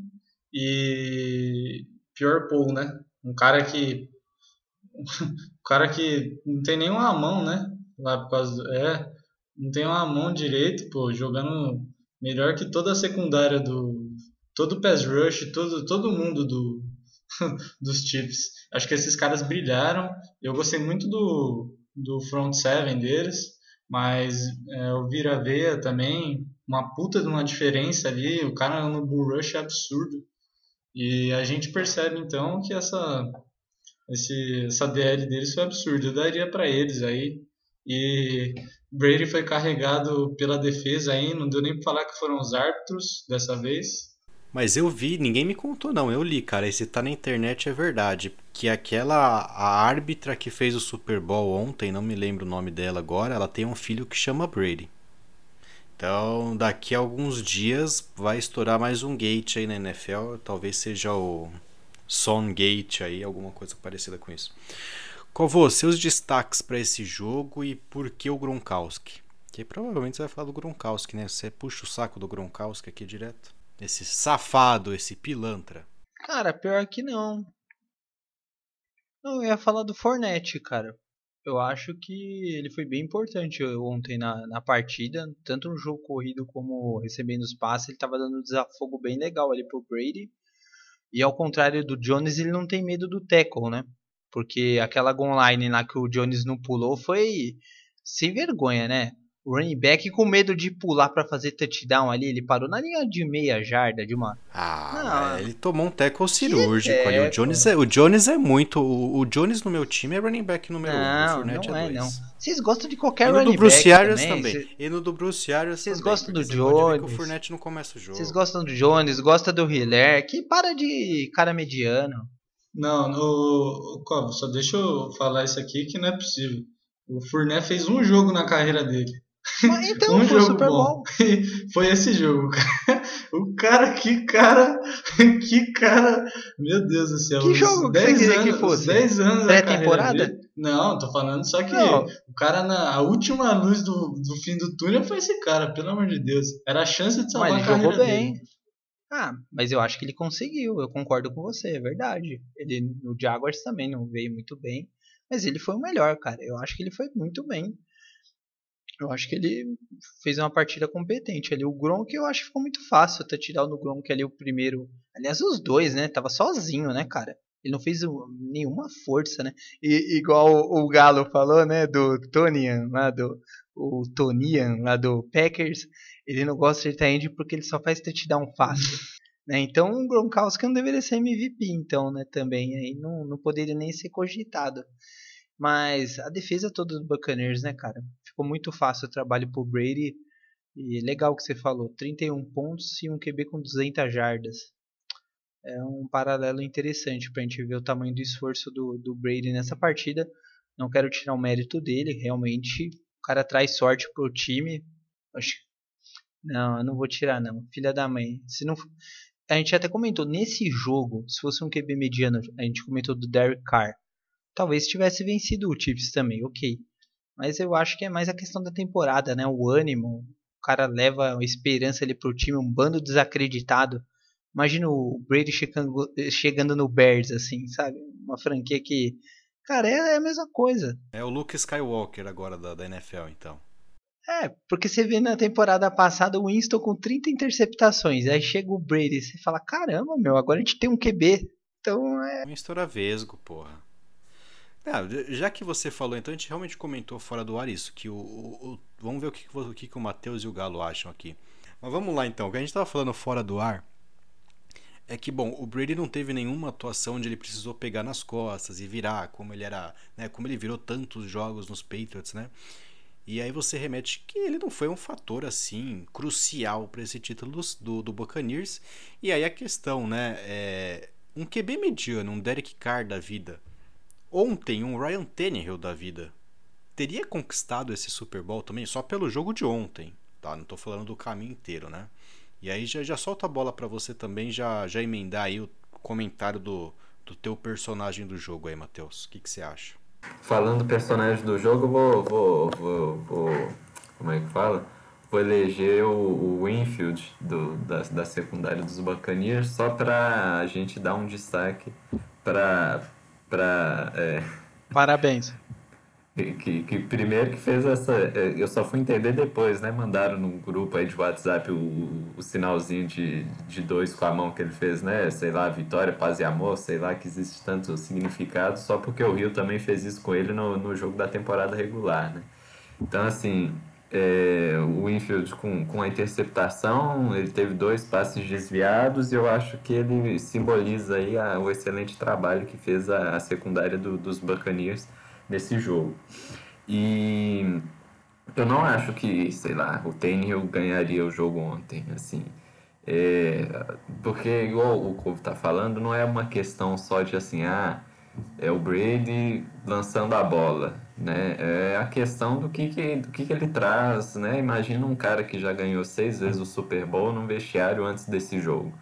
e Pure Paul, né? Um cara que. um cara que não tem nenhuma mão, né? Lá por causa do. É, não tem uma mão direito, pô, jogando melhor que toda a secundária do, todo o pass rush, todo, todo mundo do, dos Chiefs. Acho que esses caras brilharam. Eu gostei muito do, do front seven deles, mas é, o Vira-Veia também, uma puta de uma diferença ali. O cara no bull rush é absurdo. E a gente percebe então que essa, esse, essa DL deles foi absurda. Eu daria para eles aí. E Brady foi carregado pela defesa aí, não deu nem para falar que foram os árbitros dessa vez. Mas eu vi, ninguém me contou não, eu li, cara, esse tá na internet é verdade, que aquela a árbitra que fez o Super Bowl ontem, não me lembro o nome dela agora, ela tem um filho que chama Brady. Então, daqui a alguns dias vai estourar mais um gate aí na NFL, talvez seja o Son Gate aí, alguma coisa parecida com isso. Vão seus destaques para esse jogo e por que o Gronkowski? Que provavelmente você vai falar do Gronkowski, né? Você puxa o saco do Gronkowski aqui direto. Esse safado, esse pilantra. Cara, pior que não. Não, eu ia falar do Fornette, cara. Eu acho que ele foi bem importante ontem na, na partida, tanto no jogo corrido como recebendo os passes, ele estava dando um desafogo bem legal ali pro Brady. E ao contrário do Jones, ele não tem medo do tackle, né? Porque aquela line lá que o Jones não pulou foi sem vergonha, né? O running back com medo de pular para fazer touchdown ali, ele parou na linha de meia jarda de uma. Ah, não, ele tomou um tackle cirúrgico ali. O Jones, é, o Jones é muito. O, o, Jones no meu time é running back número 1. Um, não, não é, é não. Vocês gostam de qualquer e no running do Bruce back Arias também. também. E no do Bruce Arias Vocês também, gostam do Jones. o Fournette não começa o jogo. Vocês gostam do Jones, gostam do Hiller, que para de cara mediano. Não, no. Como? Só deixa eu falar isso aqui que não é possível. O Fournette fez um jogo na carreira dele. Então, um foi jogo Super bom. Bowl. Foi esse jogo. O cara, que cara, que cara, meu Deus do céu. Que jogo que 10 você queria que anos, fosse? os 10 anos da Pré-temporada? Não, tô falando só que Não. o cara, na a última luz do, do fim do túnel foi esse cara, pelo amor de Deus. Era a chance de salvar Mas a ele carreira jogou bem. dele. Ah, mas eu acho que ele conseguiu, eu concordo com você, é verdade. Ele no Jaguars também não veio muito bem, mas ele foi o melhor, cara. Eu acho que ele foi muito bem. Eu acho que ele fez uma partida competente ali. O Gronk eu acho que ficou muito fácil até tirar no Gronk ali o primeiro. Aliás, os dois, né? Tava sozinho, né, cara? Ele não fez nenhuma força, né? E, igual o, Galo falou, né? Do Tonian, lá do. O Tonian, lá do Packers. Ele não gosta de tight porque ele só faz touchdown fácil. né? Então o Gronkowski não deveria ser MVP, então, né? Também. Aí não, não poderia nem ser cogitado. Mas a defesa toda do Buccaneers, né, cara? Ficou muito fácil o trabalho pro Brady. E legal que você falou, 31 pontos e um QB com 200 jardas. É um paralelo interessante pra gente ver o tamanho do esforço do, do Brady nessa partida. Não quero tirar o mérito dele, realmente. O cara traz sorte pro time. Não, eu não vou tirar não. Filha da mãe. Se não... A gente até comentou, nesse jogo, se fosse um QB mediano, a gente comentou do Derek Carr talvez tivesse vencido o Chiefs também, ok. Mas eu acho que é mais a questão da temporada, né? O ânimo, o cara leva a esperança ali pro time, um bando desacreditado. Imagina o Brady chegando, chegando no Bears, assim, sabe? Uma franquia que, cara, é, é a mesma coisa. É o Luke Skywalker agora da, da NFL, então. É, porque você vê na temporada passada o Winston com 30 interceptações, aí chega o Brady e você fala, caramba, meu, agora a gente tem um QB. Então é. Um estoura vesgo, porra. Ah, já que você falou, então a gente realmente comentou fora do ar isso, que o, o- o- vamos ver o que, o que o Matheus e o Galo acham aqui. Mas vamos lá então, o que a gente estava falando fora do ar é que, bom, o Brady não teve nenhuma atuação onde ele precisou pegar nas costas e virar, como ele era, né, como ele virou tantos jogos nos Patriots, né? E aí você remete que ele não foi um fator assim crucial para esse título do, do Buccaneers. E aí a questão, né, é um QB mediano, um Derek Carr da vida, ontem um Ryan Tannehill da vida teria conquistado esse Super Bowl também só pelo jogo de ontem, tá? Não tô falando do caminho inteiro, né? E aí já, já solta a bola para você também já já emendar aí o comentário do, do teu personagem do jogo aí, Matheus. O que, você acha? Falando do personagem do jogo, vou, vou, vou, vou- Como é que fala? Vou eleger o, o Winfield do, da, da secundária dos Buccaneers só pra a gente dar um destaque pra. Pra é, Parabéns. que, que, primeiro que fez essa. é, Eu só fui entender depois, né? Mandaram no grupo aí de WhatsApp o, o, o sinalzinho de, de dois com a mão que ele fez, né? Sei lá, vitória, paz e amor, sei lá, que existe tanto significado, só porque o Rio também fez isso com ele no, no jogo da temporada regular, né? Então, assim, é, o Winfield com, com a interceptação, ele teve dois passes desviados e eu acho que ele simboliza aí a- o excelente trabalho que fez a, a secundária do- dos Buccaneers nesse jogo. E eu não acho que, sei lá, o Tannehill ganharia o jogo ontem, assim. É, porque, igual o Couve tá falando, não é uma questão só de assim, ah, é o Brady lançando a bola, né? É a questão do que, que, do que, que ele traz, né? Imagina um cara que já ganhou seis vezes o Super Bowl num vestiário antes desse jogo.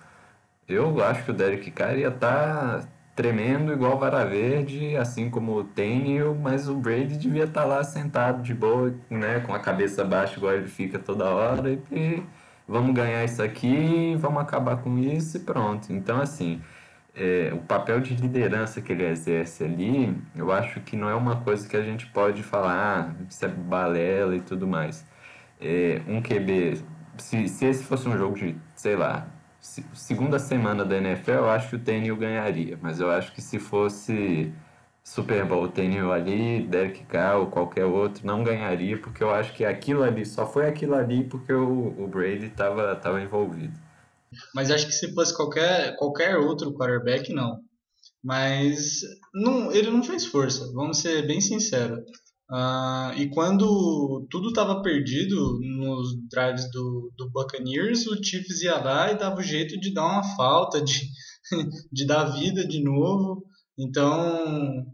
Eu acho que o Derek Carr ia estar tremendo igual vara verde, assim como o Tannehill, mas o Brady devia estar lá sentado de boa, né, com a cabeça baixa igual ele fica toda hora e vamos ganhar isso aqui, vamos acabar com isso e pronto. Então assim, é, o papel de liderança que ele exerce ali, eu acho que não é uma coisa que a gente pode falar, ah, isso é balela e tudo mais. É, um QB, se, se esse fosse um jogo de, sei lá, segunda semana da NFL, eu acho que o Tenniel ganharia, mas eu acho que se fosse Super Bowl, o Tenniel ali, Derek Carr ou qualquer outro, não ganharia, porque eu acho que aquilo ali, só foi aquilo ali porque o, o Brady estava tava envolvido. Mas acho que se fosse qualquer, qualquer outro quarterback, não. Mas não, ele não fez força, vamos ser bem sinceros. Uh, e quando tudo estava perdido nos drives do, do Buccaneers, o Chiefs ia lá e dava o jeito de dar uma falta, de, de dar vida de novo. Então,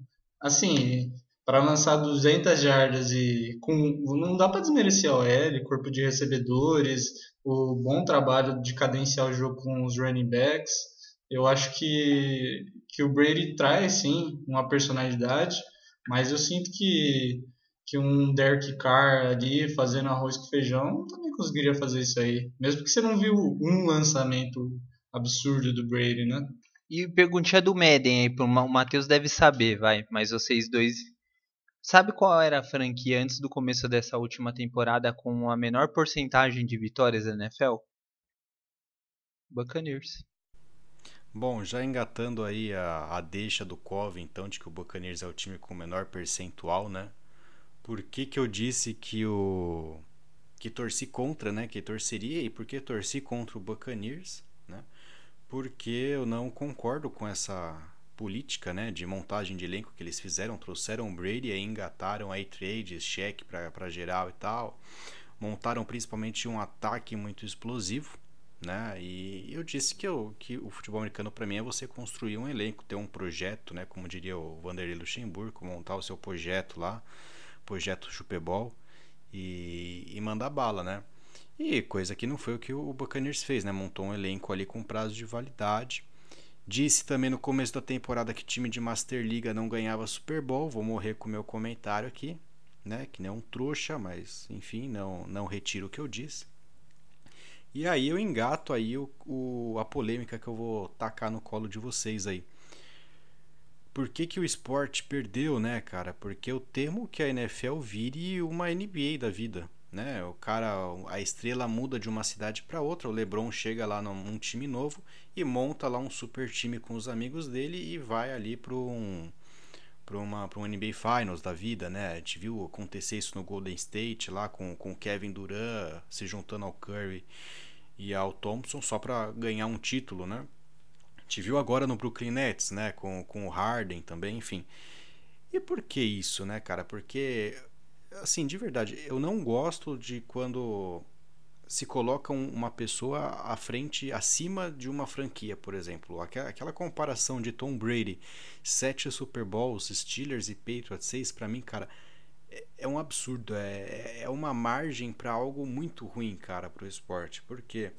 assim, para lançar 200 jardas e com não dá para desmerecer a OL, corpo de recebedores, o bom trabalho de cadenciar o jogo com os running backs. Eu acho que, que o Brady traz sim uma personalidade, mas eu sinto que, que um Derek Carr ali fazendo arroz com feijão também conseguiria fazer isso aí. Mesmo que você não viu um lançamento absurdo do Brady, né? E perguntinha do Madden aí, o Matheus deve saber, vai, mas vocês dois Sabe qual era a franquia antes do começo dessa última temporada com a menor porcentagem de vitórias da NFL? Buccaneers. Bom, já engatando aí a, a deixa do Cove, então, de que o Buccaneers é o time com menor percentual, né? Por que, que eu disse que o que torci contra, né? Que torceria e por que torci contra o Buccaneers, né? Porque eu não concordo com essa política né, de montagem de elenco que eles fizeram, trouxeram o Brady e engataram aí trades, cheque para geral e tal, montaram principalmente um ataque muito explosivo, né? E eu disse que, eu, que o futebol americano para mim é você construir um elenco, ter um projeto, né? Como diria o Vanderlei Luxemburgo, montar o seu projeto lá, projeto Super Bowl e, e mandar bala, né? E coisa que não foi o que o Buccaneers fez, né? Montou um elenco ali com prazo de validade Disse também no começo da temporada que time de Master Liga não ganhava Super Bowl. Vou morrer com o meu comentário aqui, né? Que nem um trouxa, mas enfim, não, não retiro o que eu disse. E aí eu engato aí o, o, a polêmica que eu vou tacar no colo de vocês aí. Por que, que o esporte perdeu, né, cara? Porque eu temo que a NFL vire uma NBA da vida né? O cara, a estrela muda de uma cidade para outra. O LeBron chega lá num time novo e monta lá um super time com os amigos dele e vai ali para um para uma para um NBA Finals da vida, né? A gente viu acontecer isso no Golden State lá com com Kevin Durant se juntando ao Curry e ao Thompson só para ganhar um título, né? A gente viu agora no Brooklyn Nets, né? Com, com o Harden também, enfim. E por que isso, né, cara? Porque assim, de verdade, eu não gosto de quando se coloca uma pessoa à frente, acima de uma franquia, por exemplo. Aquela comparação de Tom Brady, sete Super Bowls, Steelers e Patriots, seis, para mim, cara, é, é um absurdo. É, é uma margem para algo muito ruim, cara, pro esporte. Porque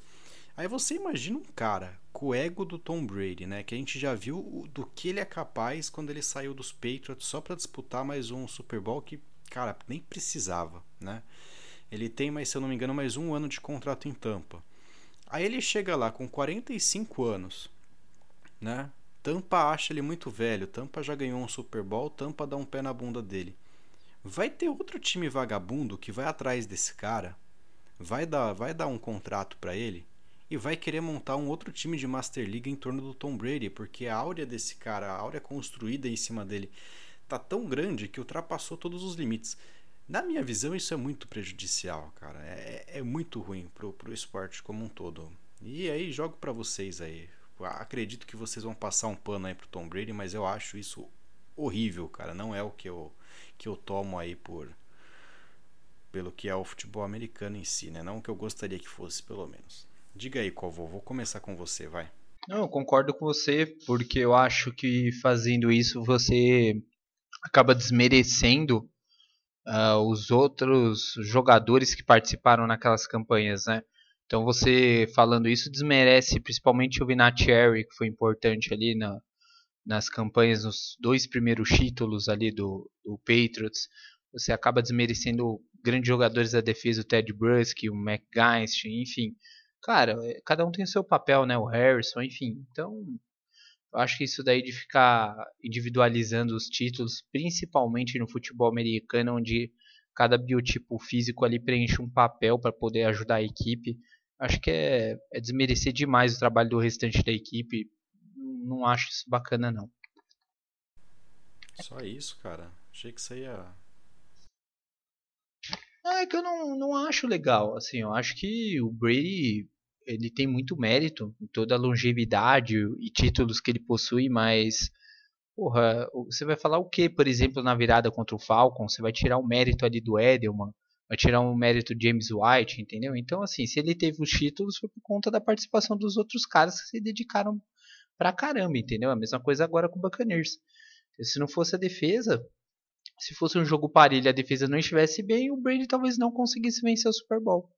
aí você imagina um cara com o ego do Tom Brady, né? Que a gente já viu do que ele é capaz quando ele saiu dos Patriots só para disputar mais um Super Bowl que cara, nem precisava, né? Ele tem, mas se eu não me engano, mais um ano de contrato em Tampa. Aí ele chega lá com 45 anos, né? Tampa acha ele muito velho. Tampa já ganhou um Super Bowl, Tampa dá um pé na bunda dele. Vai ter outro time vagabundo que vai atrás desse cara, vai dar, vai dar um contrato para ele e vai querer montar um outro time de Master League em torno do Tom Brady, porque a áurea desse cara, a áurea construída em cima dele tá tão grande que ultrapassou todos os limites. Na minha visão, isso é muito prejudicial, cara. É, é muito ruim pro, pro esporte como um todo. E aí, jogo para vocês aí. Acredito que vocês vão passar um pano aí pro Tom Brady, mas eu acho isso horrível, cara. Não é o que eu, que eu tomo aí por pelo que é o futebol americano em si, né? Não o que eu gostaria que fosse, pelo menos. Diga aí, vou. Vou começar com você, vai. Não, eu concordo com você, porque eu acho que fazendo isso você acaba desmerecendo uh, os outros jogadores que participaram naquelas campanhas, né? Então você falando isso desmerece principalmente o Vinatieri, que foi importante ali na, nas campanhas, nos dois primeiros títulos ali do, do Patriots. Você acaba desmerecendo grandes jogadores da defesa, o Ted Bruschi, o McGuinst, enfim. Cara, é, cada um tem o seu papel, né? O Harrison, enfim. Então, Eu acho que isso daí de ficar individualizando os títulos, principalmente no futebol americano, onde cada biotipo físico ali preenche um papel para poder ajudar a equipe, acho que é, é desmerecer demais o trabalho do restante da equipe. Não acho isso bacana, não. Só isso, cara. Achei que você ia. Ah, é que eu não, não acho legal. Assim, eu acho que o Brady ele tem muito mérito em toda a longevidade e títulos que ele possui, mas porra, você vai falar o que, por exemplo, na virada contra o Falcon? Você vai tirar o mérito ali do Edelman, vai tirar o mérito de James White, entendeu? Então, assim, se ele teve os títulos foi por conta da participação dos outros caras que se dedicaram pra caramba, entendeu? A mesma coisa agora com o Buccaneers. Se não fosse a defesa, se fosse um jogo parelho e a defesa não estivesse bem, o Brady talvez não conseguisse vencer o Super Bowl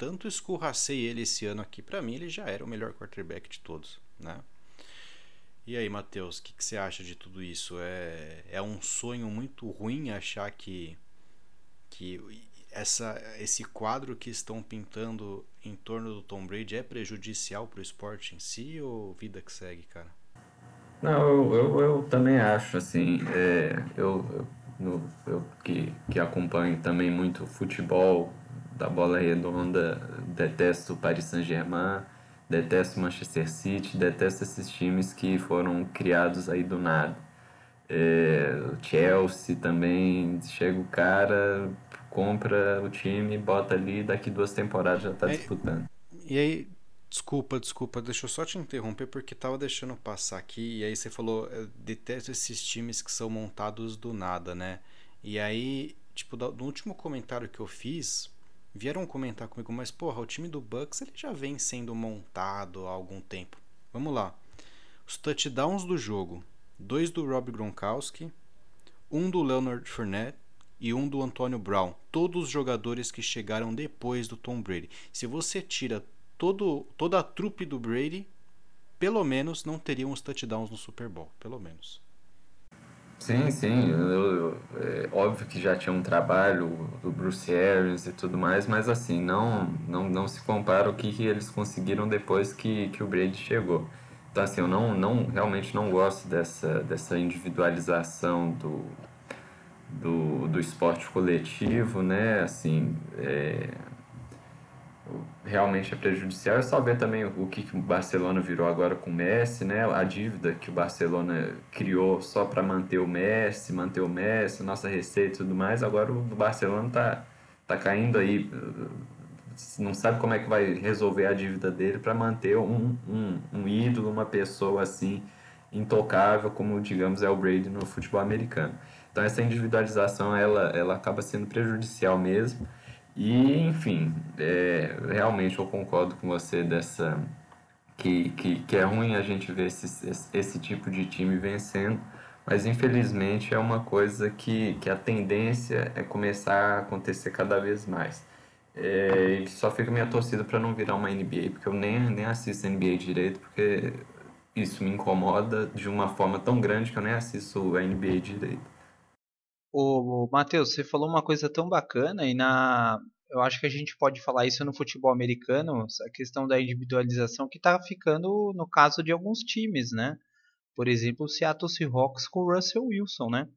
tanto escorracei ele esse ano aqui, para mim ele já era o melhor quarterback de todos, né? E aí, Matheus, o que, que, você acha de tudo isso? É, é um sonho muito ruim achar que, que essa, esse quadro que estão pintando em torno do Tom Brady é prejudicial para o esporte em si ou vida que segue, cara? Não, eu, eu, eu também acho, assim, é, eu, eu, eu que, que acompanho também muito futebol, da bola redonda, detesto o Paris Saint-Germain, detesto o Manchester City, detesto esses times que foram criados aí do nada. É, o Chelsea também, chega o cara, compra o time, bota ali, daqui duas temporadas já está disputando. E aí, desculpa, desculpa, deixa eu só te interromper porque tava deixando passar aqui e aí você falou, detesto esses times que são montados do nada, né? E aí, tipo, no último comentário que eu fiz, vieram comentar comigo, mas porra, o time do Bucks ele já vem sendo montado há algum tempo. Vamos lá. Os touchdowns do jogo: dois do Rob Gronkowski, um do Leonard Fournette e um do Antonio Brown. Todos os jogadores que chegaram depois do Tom Brady. Se você tira todo, toda a trupe do Brady, pelo menos não teriam os touchdowns no Super Bowl. Pelo menos. Sim, sim. Eu, eu, é óbvio que já tinha um trabalho do Bruce Arians e tudo mais, mas assim, não, não, não se compara o que, que eles conseguiram depois que, que o Brady chegou. Então, assim, eu não, não, realmente não gosto dessa, dessa individualização do, do, do esporte coletivo, né? Assim, é, realmente é prejudicial. É só ver também o que, que o Barcelona virou agora com o Messi, né? A dívida que o Barcelona criou só para manter o Messi, manter o Messi, nossa receita e tudo mais. Agora o Barcelona tá, tá caindo aí. Não sabe como é que vai resolver a dívida dele para manter um, um, um ídolo, uma pessoa assim intocável, como digamos é o Brady no futebol americano. Então essa individualização ela, ela acaba sendo prejudicial mesmo. E, enfim, é, realmente eu concordo com você dessa. Que, que, que é ruim a gente ver esse, esse, tipo de time vencendo, mas infelizmente é uma coisa que, que a tendência é começar a acontecer cada vez mais. É, só fica minha torcida para não virar uma NBA, porque eu nem, nem assisto NBA direito, porque isso me incomoda de uma forma tão grande que eu nem assisto a NBA direito. Ô, Matheus, você falou uma coisa tão bacana e na eu acho que a gente pode falar isso no futebol americano, a questão da individualização que está ficando no caso de alguns times, né? Por exemplo, o Seattle Seahawks com o Russell Wilson, né?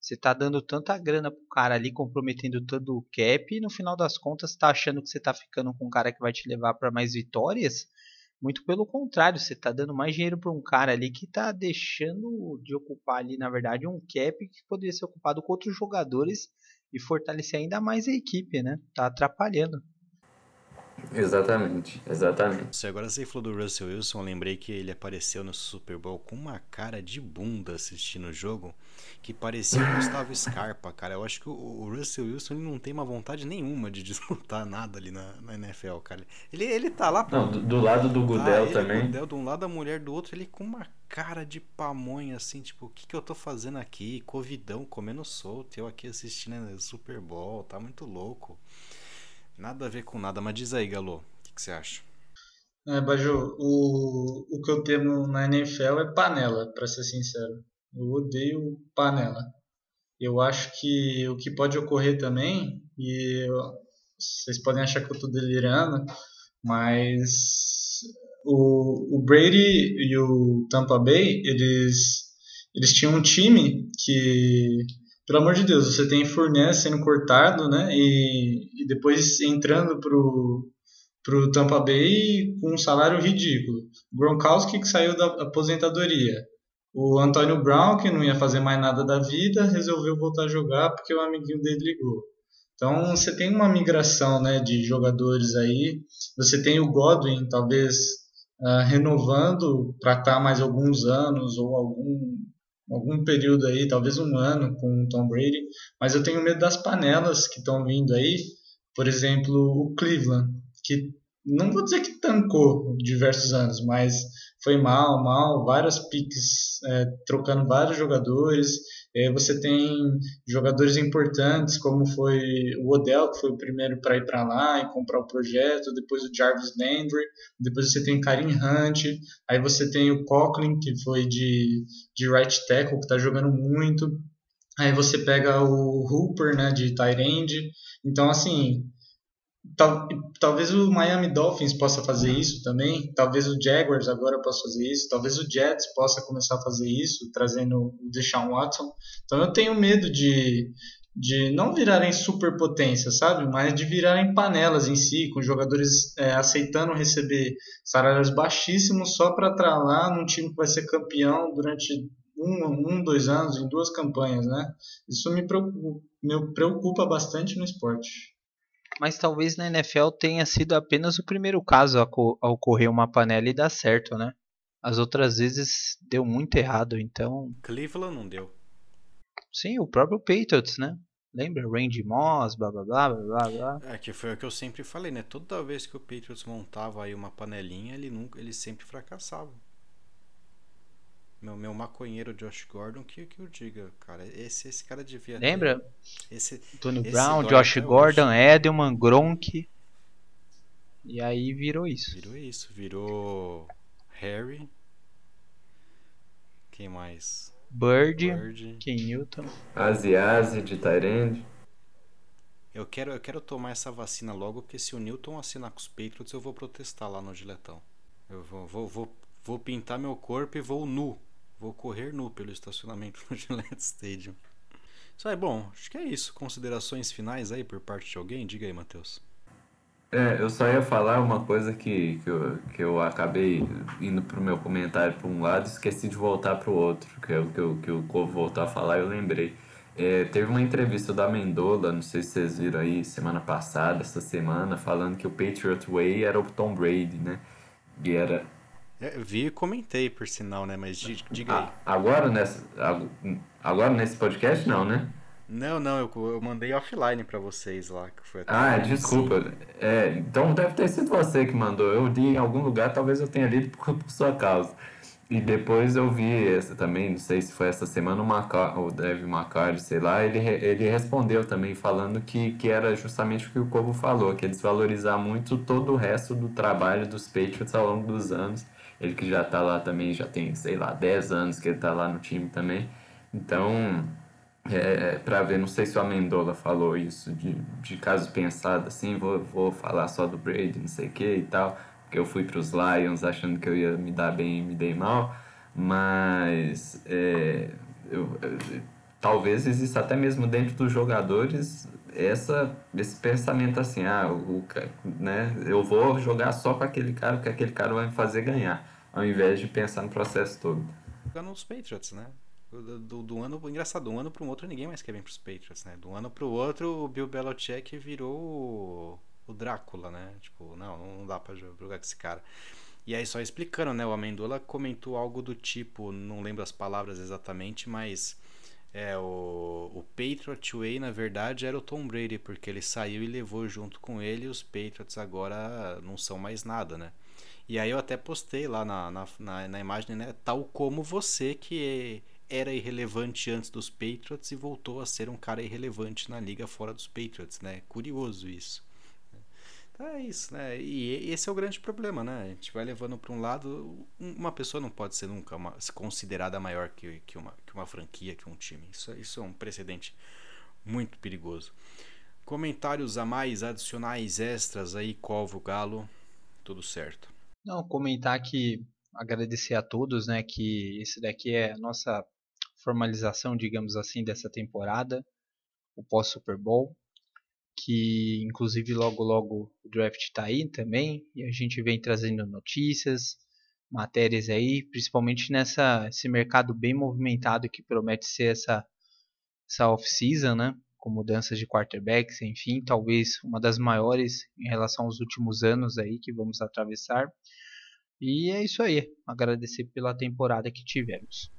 Você está dando tanta grana pro cara ali, comprometendo todo o cap, e no final das contas está achando que você está ficando com um cara que vai te levar para mais vitórias. Muito pelo contrário, você está dando mais dinheiro para um cara ali que está deixando de ocupar ali, na verdade, um cap que poderia ser ocupado com outros jogadores e fortalecer ainda mais a equipe, né? Tá atrapalhando. Exatamente, exatamente. Se agora você falou do Russell Wilson, eu lembrei que ele apareceu no Super Bowl com uma cara de bunda assistindo o jogo que parecia o Gustavo Scarpa, cara. Eu acho que o Russell Wilson ele não tem uma vontade nenhuma de disputar nada ali na, na NFL, cara. Ele, ele tá lá. Não, do, do lado do Gudel tá, também. Gudel, de um lado a mulher do outro, ele com uma cara de pamonha assim, tipo, o que, que eu tô fazendo aqui? Covidão comendo solto, eu aqui assistindo Super Bowl, tá muito louco. Nada a ver com nada, mas diz aí, Galo, o que, que, você acha? É, Baju, o, o que eu temo na NFL é panela, para ser sincero. Eu odeio panela. Eu acho que o que pode ocorrer também, e eu, vocês podem achar que eu estou delirando, mas o, o Brady e o Tampa Bay, eles, eles tinham um time que, pelo amor de Deus, você tem Fournette sendo cortado, né? E, e depois entrando pro, pro Tampa Bay com um salário ridículo. Gronkowski que saiu da aposentadoria. O Antônio Brown, que não ia fazer mais nada da vida, resolveu voltar a jogar porque o amiguinho dele ligou. Então você tem uma migração né, de jogadores aí. Você tem o Godwin, talvez uh, renovando para estar tá mais alguns anos ou algum, algum período aí, talvez um ano com o Tom Brady. Mas eu tenho medo das panelas que estão vindo aí. Por exemplo, o Cleveland, que não vou dizer que tancou diversos anos, mas foi mal, mal, várias piques é, trocando vários jogadores. Você tem jogadores importantes, como foi o Odell, que foi o primeiro para ir para lá e comprar o projeto, depois o Jarvis Landry, depois você tem Karim Hunt, aí você tem o Coughlin, que foi de, de right tackle, que está jogando muito. Aí você pega o Hooper, né, de end. Então, assim, Tal, talvez o Miami Dolphins possa fazer isso também, talvez o Jaguars agora possa fazer isso, talvez o Jets possa começar a fazer isso, trazendo o Deshaun Watson. Então eu tenho medo de, de não virarem superpotência, sabe? Mas de virarem panelas em si, com jogadores é, aceitando receber salários baixíssimos só para lá num time que vai ser campeão durante um, um, dois anos, em duas campanhas, né? Isso me preocupa, me preocupa bastante no esporte mas talvez na NFL tenha sido apenas o primeiro caso a, a ocorrer uma panela e dar certo, né? As outras vezes deu muito errado, então. Cleveland não deu. Sim, o próprio Patriots, né? Lembra? Randy Moss, blá blá blá blá blá. É, que foi o que eu sempre falei, né? Toda vez que o Patriots montava aí uma panelinha, ele nunca, ele sempre fracassava. Meu, meu maconheiro Josh Gordon, que, que eu diga, cara. Esse, esse cara devia. Lembra? Ter, esse, Tony esse Brown, Josh Gordon, hoje. Edelman, Gronk. E aí virou isso. Virou isso. Virou Harry. Quem mais? Bird. Bird. Ken Newton. Aziazi de Tyrande. Eu quero, eu quero tomar essa vacina logo, porque se o Newton assinar com os Patriots, eu vou protestar lá no Giletão. Eu vou, vou, vou, vou pintar meu corpo e vou nu Vou correr nu pelo estacionamento no Gillette Stadium. Isso aí, bom, acho que é isso. Considerações finais aí por parte de alguém? Diga aí, Matheus. É, eu só ia falar uma coisa que, que, eu, que eu acabei indo pro meu comentário para um lado e esqueci de voltar pro outro, que é o que, eu, que o Corvo voltou a falar eu lembrei. É, teve uma entrevista da Mendola, não sei se vocês viram aí, semana passada, essa semana, falando que o Patriot Way era o Tom Brady, né? E era é, vi e comentei, por sinal, né? Mas diga aí. Ah, agora, nessa, agora nesse podcast, não, né? Não, não, eu, eu mandei offline para vocês lá. Que foi ah, desculpa. É, então deve ter sido você que mandou. Eu li em algum lugar, talvez eu tenha lido por, por sua causa. E depois eu vi essa também, não sei se foi essa semana, o, Maca, o Dave McCarthy, sei lá, ele, ele respondeu também falando que, que era justamente o que o Corvo falou, que é desvalorizar muito todo o resto do trabalho dos Patriots ao longo dos anos ele que já tá lá também, já tem, sei lá, 10 anos que ele tá lá no time também. Então, é, é para ver, não sei se o Amendola falou isso, de, de caso pensado assim, vou, vou falar só do Brady, não sei o que e tal, porque eu fui para os Lions achando que eu ia me dar bem e me dei mal, mas é, eu, eu, talvez exista até mesmo dentro dos jogadores essa, esse pensamento assim, ah, o, né, eu vou jogar só com aquele cara, que aquele cara vai me fazer ganhar, ao invés de pensar no processo todo. Jogando os Patriots, né? Do, do, do ano, engraçado, um ano para o outro ninguém mais quer vir para os Patriots, né? Um ano para o outro o Bill Belichick virou o, o Drácula, né? Tipo, não, não dá para jogar com esse cara. E aí só explicando, né? O Amendola comentou algo do tipo, não lembro as palavras exatamente, mas é, o, o Patriot Way, na verdade, era o Tom Brady, porque ele saiu e levou junto com ele, e os Patriots agora não são mais nada, né? E aí eu até postei lá na, na, na, na imagem, né? Tal como você que era irrelevante antes dos Patriots e voltou a ser um cara irrelevante na liga fora dos Patriots, né? Curioso isso. É isso, né? E esse é o grande problema, né? A gente vai levando para um lado. Uma pessoa não pode ser nunca uma, considerada maior que, que, uma, que uma franquia, que um time. Isso, isso é um precedente muito perigoso. Comentários a mais, adicionais, extras aí, Colvo, Galo, tudo certo. Não, comentar que agradecer a todos, né, que esse daqui é a nossa formalização, digamos assim, dessa temporada, o pós-Super Bowl, que inclusive logo logo o draft está aí também, e a gente vem trazendo notícias, matérias aí, principalmente nessa esse mercado bem movimentado que promete ser essa essa off-season, né? Com mudanças de quarterbacks, enfim, talvez uma das maiores em relação aos últimos anos aí que vamos atravessar. E é isso aí. Agradecer pela temporada que tivemos.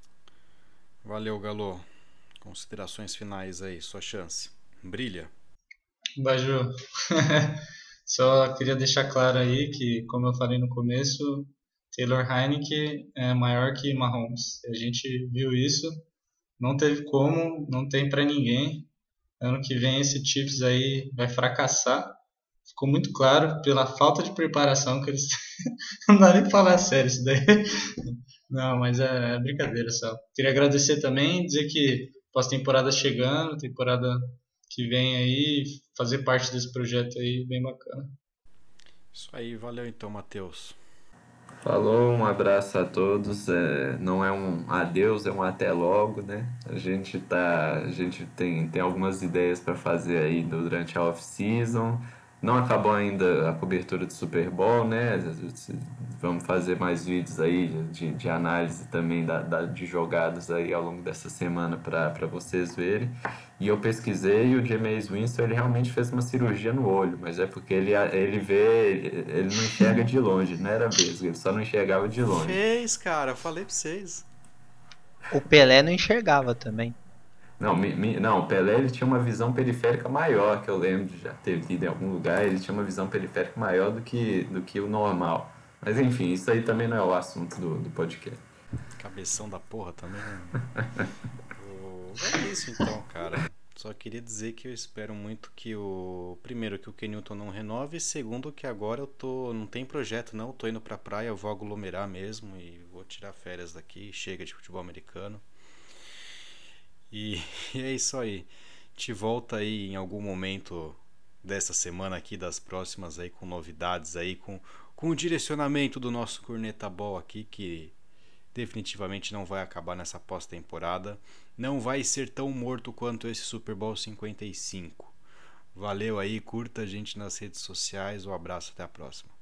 Valeu, Galo. Considerações finais aí, sua chance. Brilha. Baju. Só queria deixar claro aí que, como eu falei no começo, Taylor Heineken é maior que Mahomes. A gente viu isso, não teve como, não tem para ninguém. Ano que vem esse Chiefs aí vai fracassar ficou muito claro pela falta de preparação que eles. não dá nem pra falar sério isso daí. Não, mas é, é brincadeira só. Queria agradecer também, dizer que pós-temporada chegando, temporada que vem aí, fazer parte desse projeto aí, bem bacana. Isso aí, valeu então, Matheus. Falou, um abraço a todos. É, não é um adeus, é um até logo, né? A gente tá, a gente tem, tem algumas ideias para fazer aí durante a off season. Não acabou ainda a cobertura do Super Bowl, né? Vamos fazer mais vídeos aí de, de análise também da, da de jogadas aí ao longo dessa semana para vocês verem. E eu pesquisei e o James Winston ele realmente fez uma cirurgia no olho, mas é porque ele, ele vê, ele não enxerga de longe, não era vesgo, ele só não enxergava de longe. Fez, cara, eu falei pra vocês. O Pelé não enxergava também. Não, mi, mi, não, o Pelé ele tinha uma visão periférica maior, que eu lembro de já ter lido em algum lugar, ele tinha uma visão periférica maior do que, do que o normal. Mas enfim, isso aí também não é o assunto do, do podcast. Cabeção da porra também. Né? é isso então, cara. Só queria dizer que eu espero muito que o. Primeiro, que o Kenilton não renove. E segundo, que agora eu tô. Não tem projeto, não. Eu tô indo pra praia, eu vou aglomerar mesmo e vou tirar férias daqui. Chega de futebol americano. E, e é isso aí. Te volta aí em algum momento dessa semana aqui, das próximas aí, com novidades aí, com, com o direcionamento do nosso Corneta Ball aqui, que definitivamente não vai acabar nessa pós-temporada. Não vai ser tão morto quanto esse Super Bowl 55. Valeu aí, curta a gente nas redes sociais. Um abraço, até a próxima.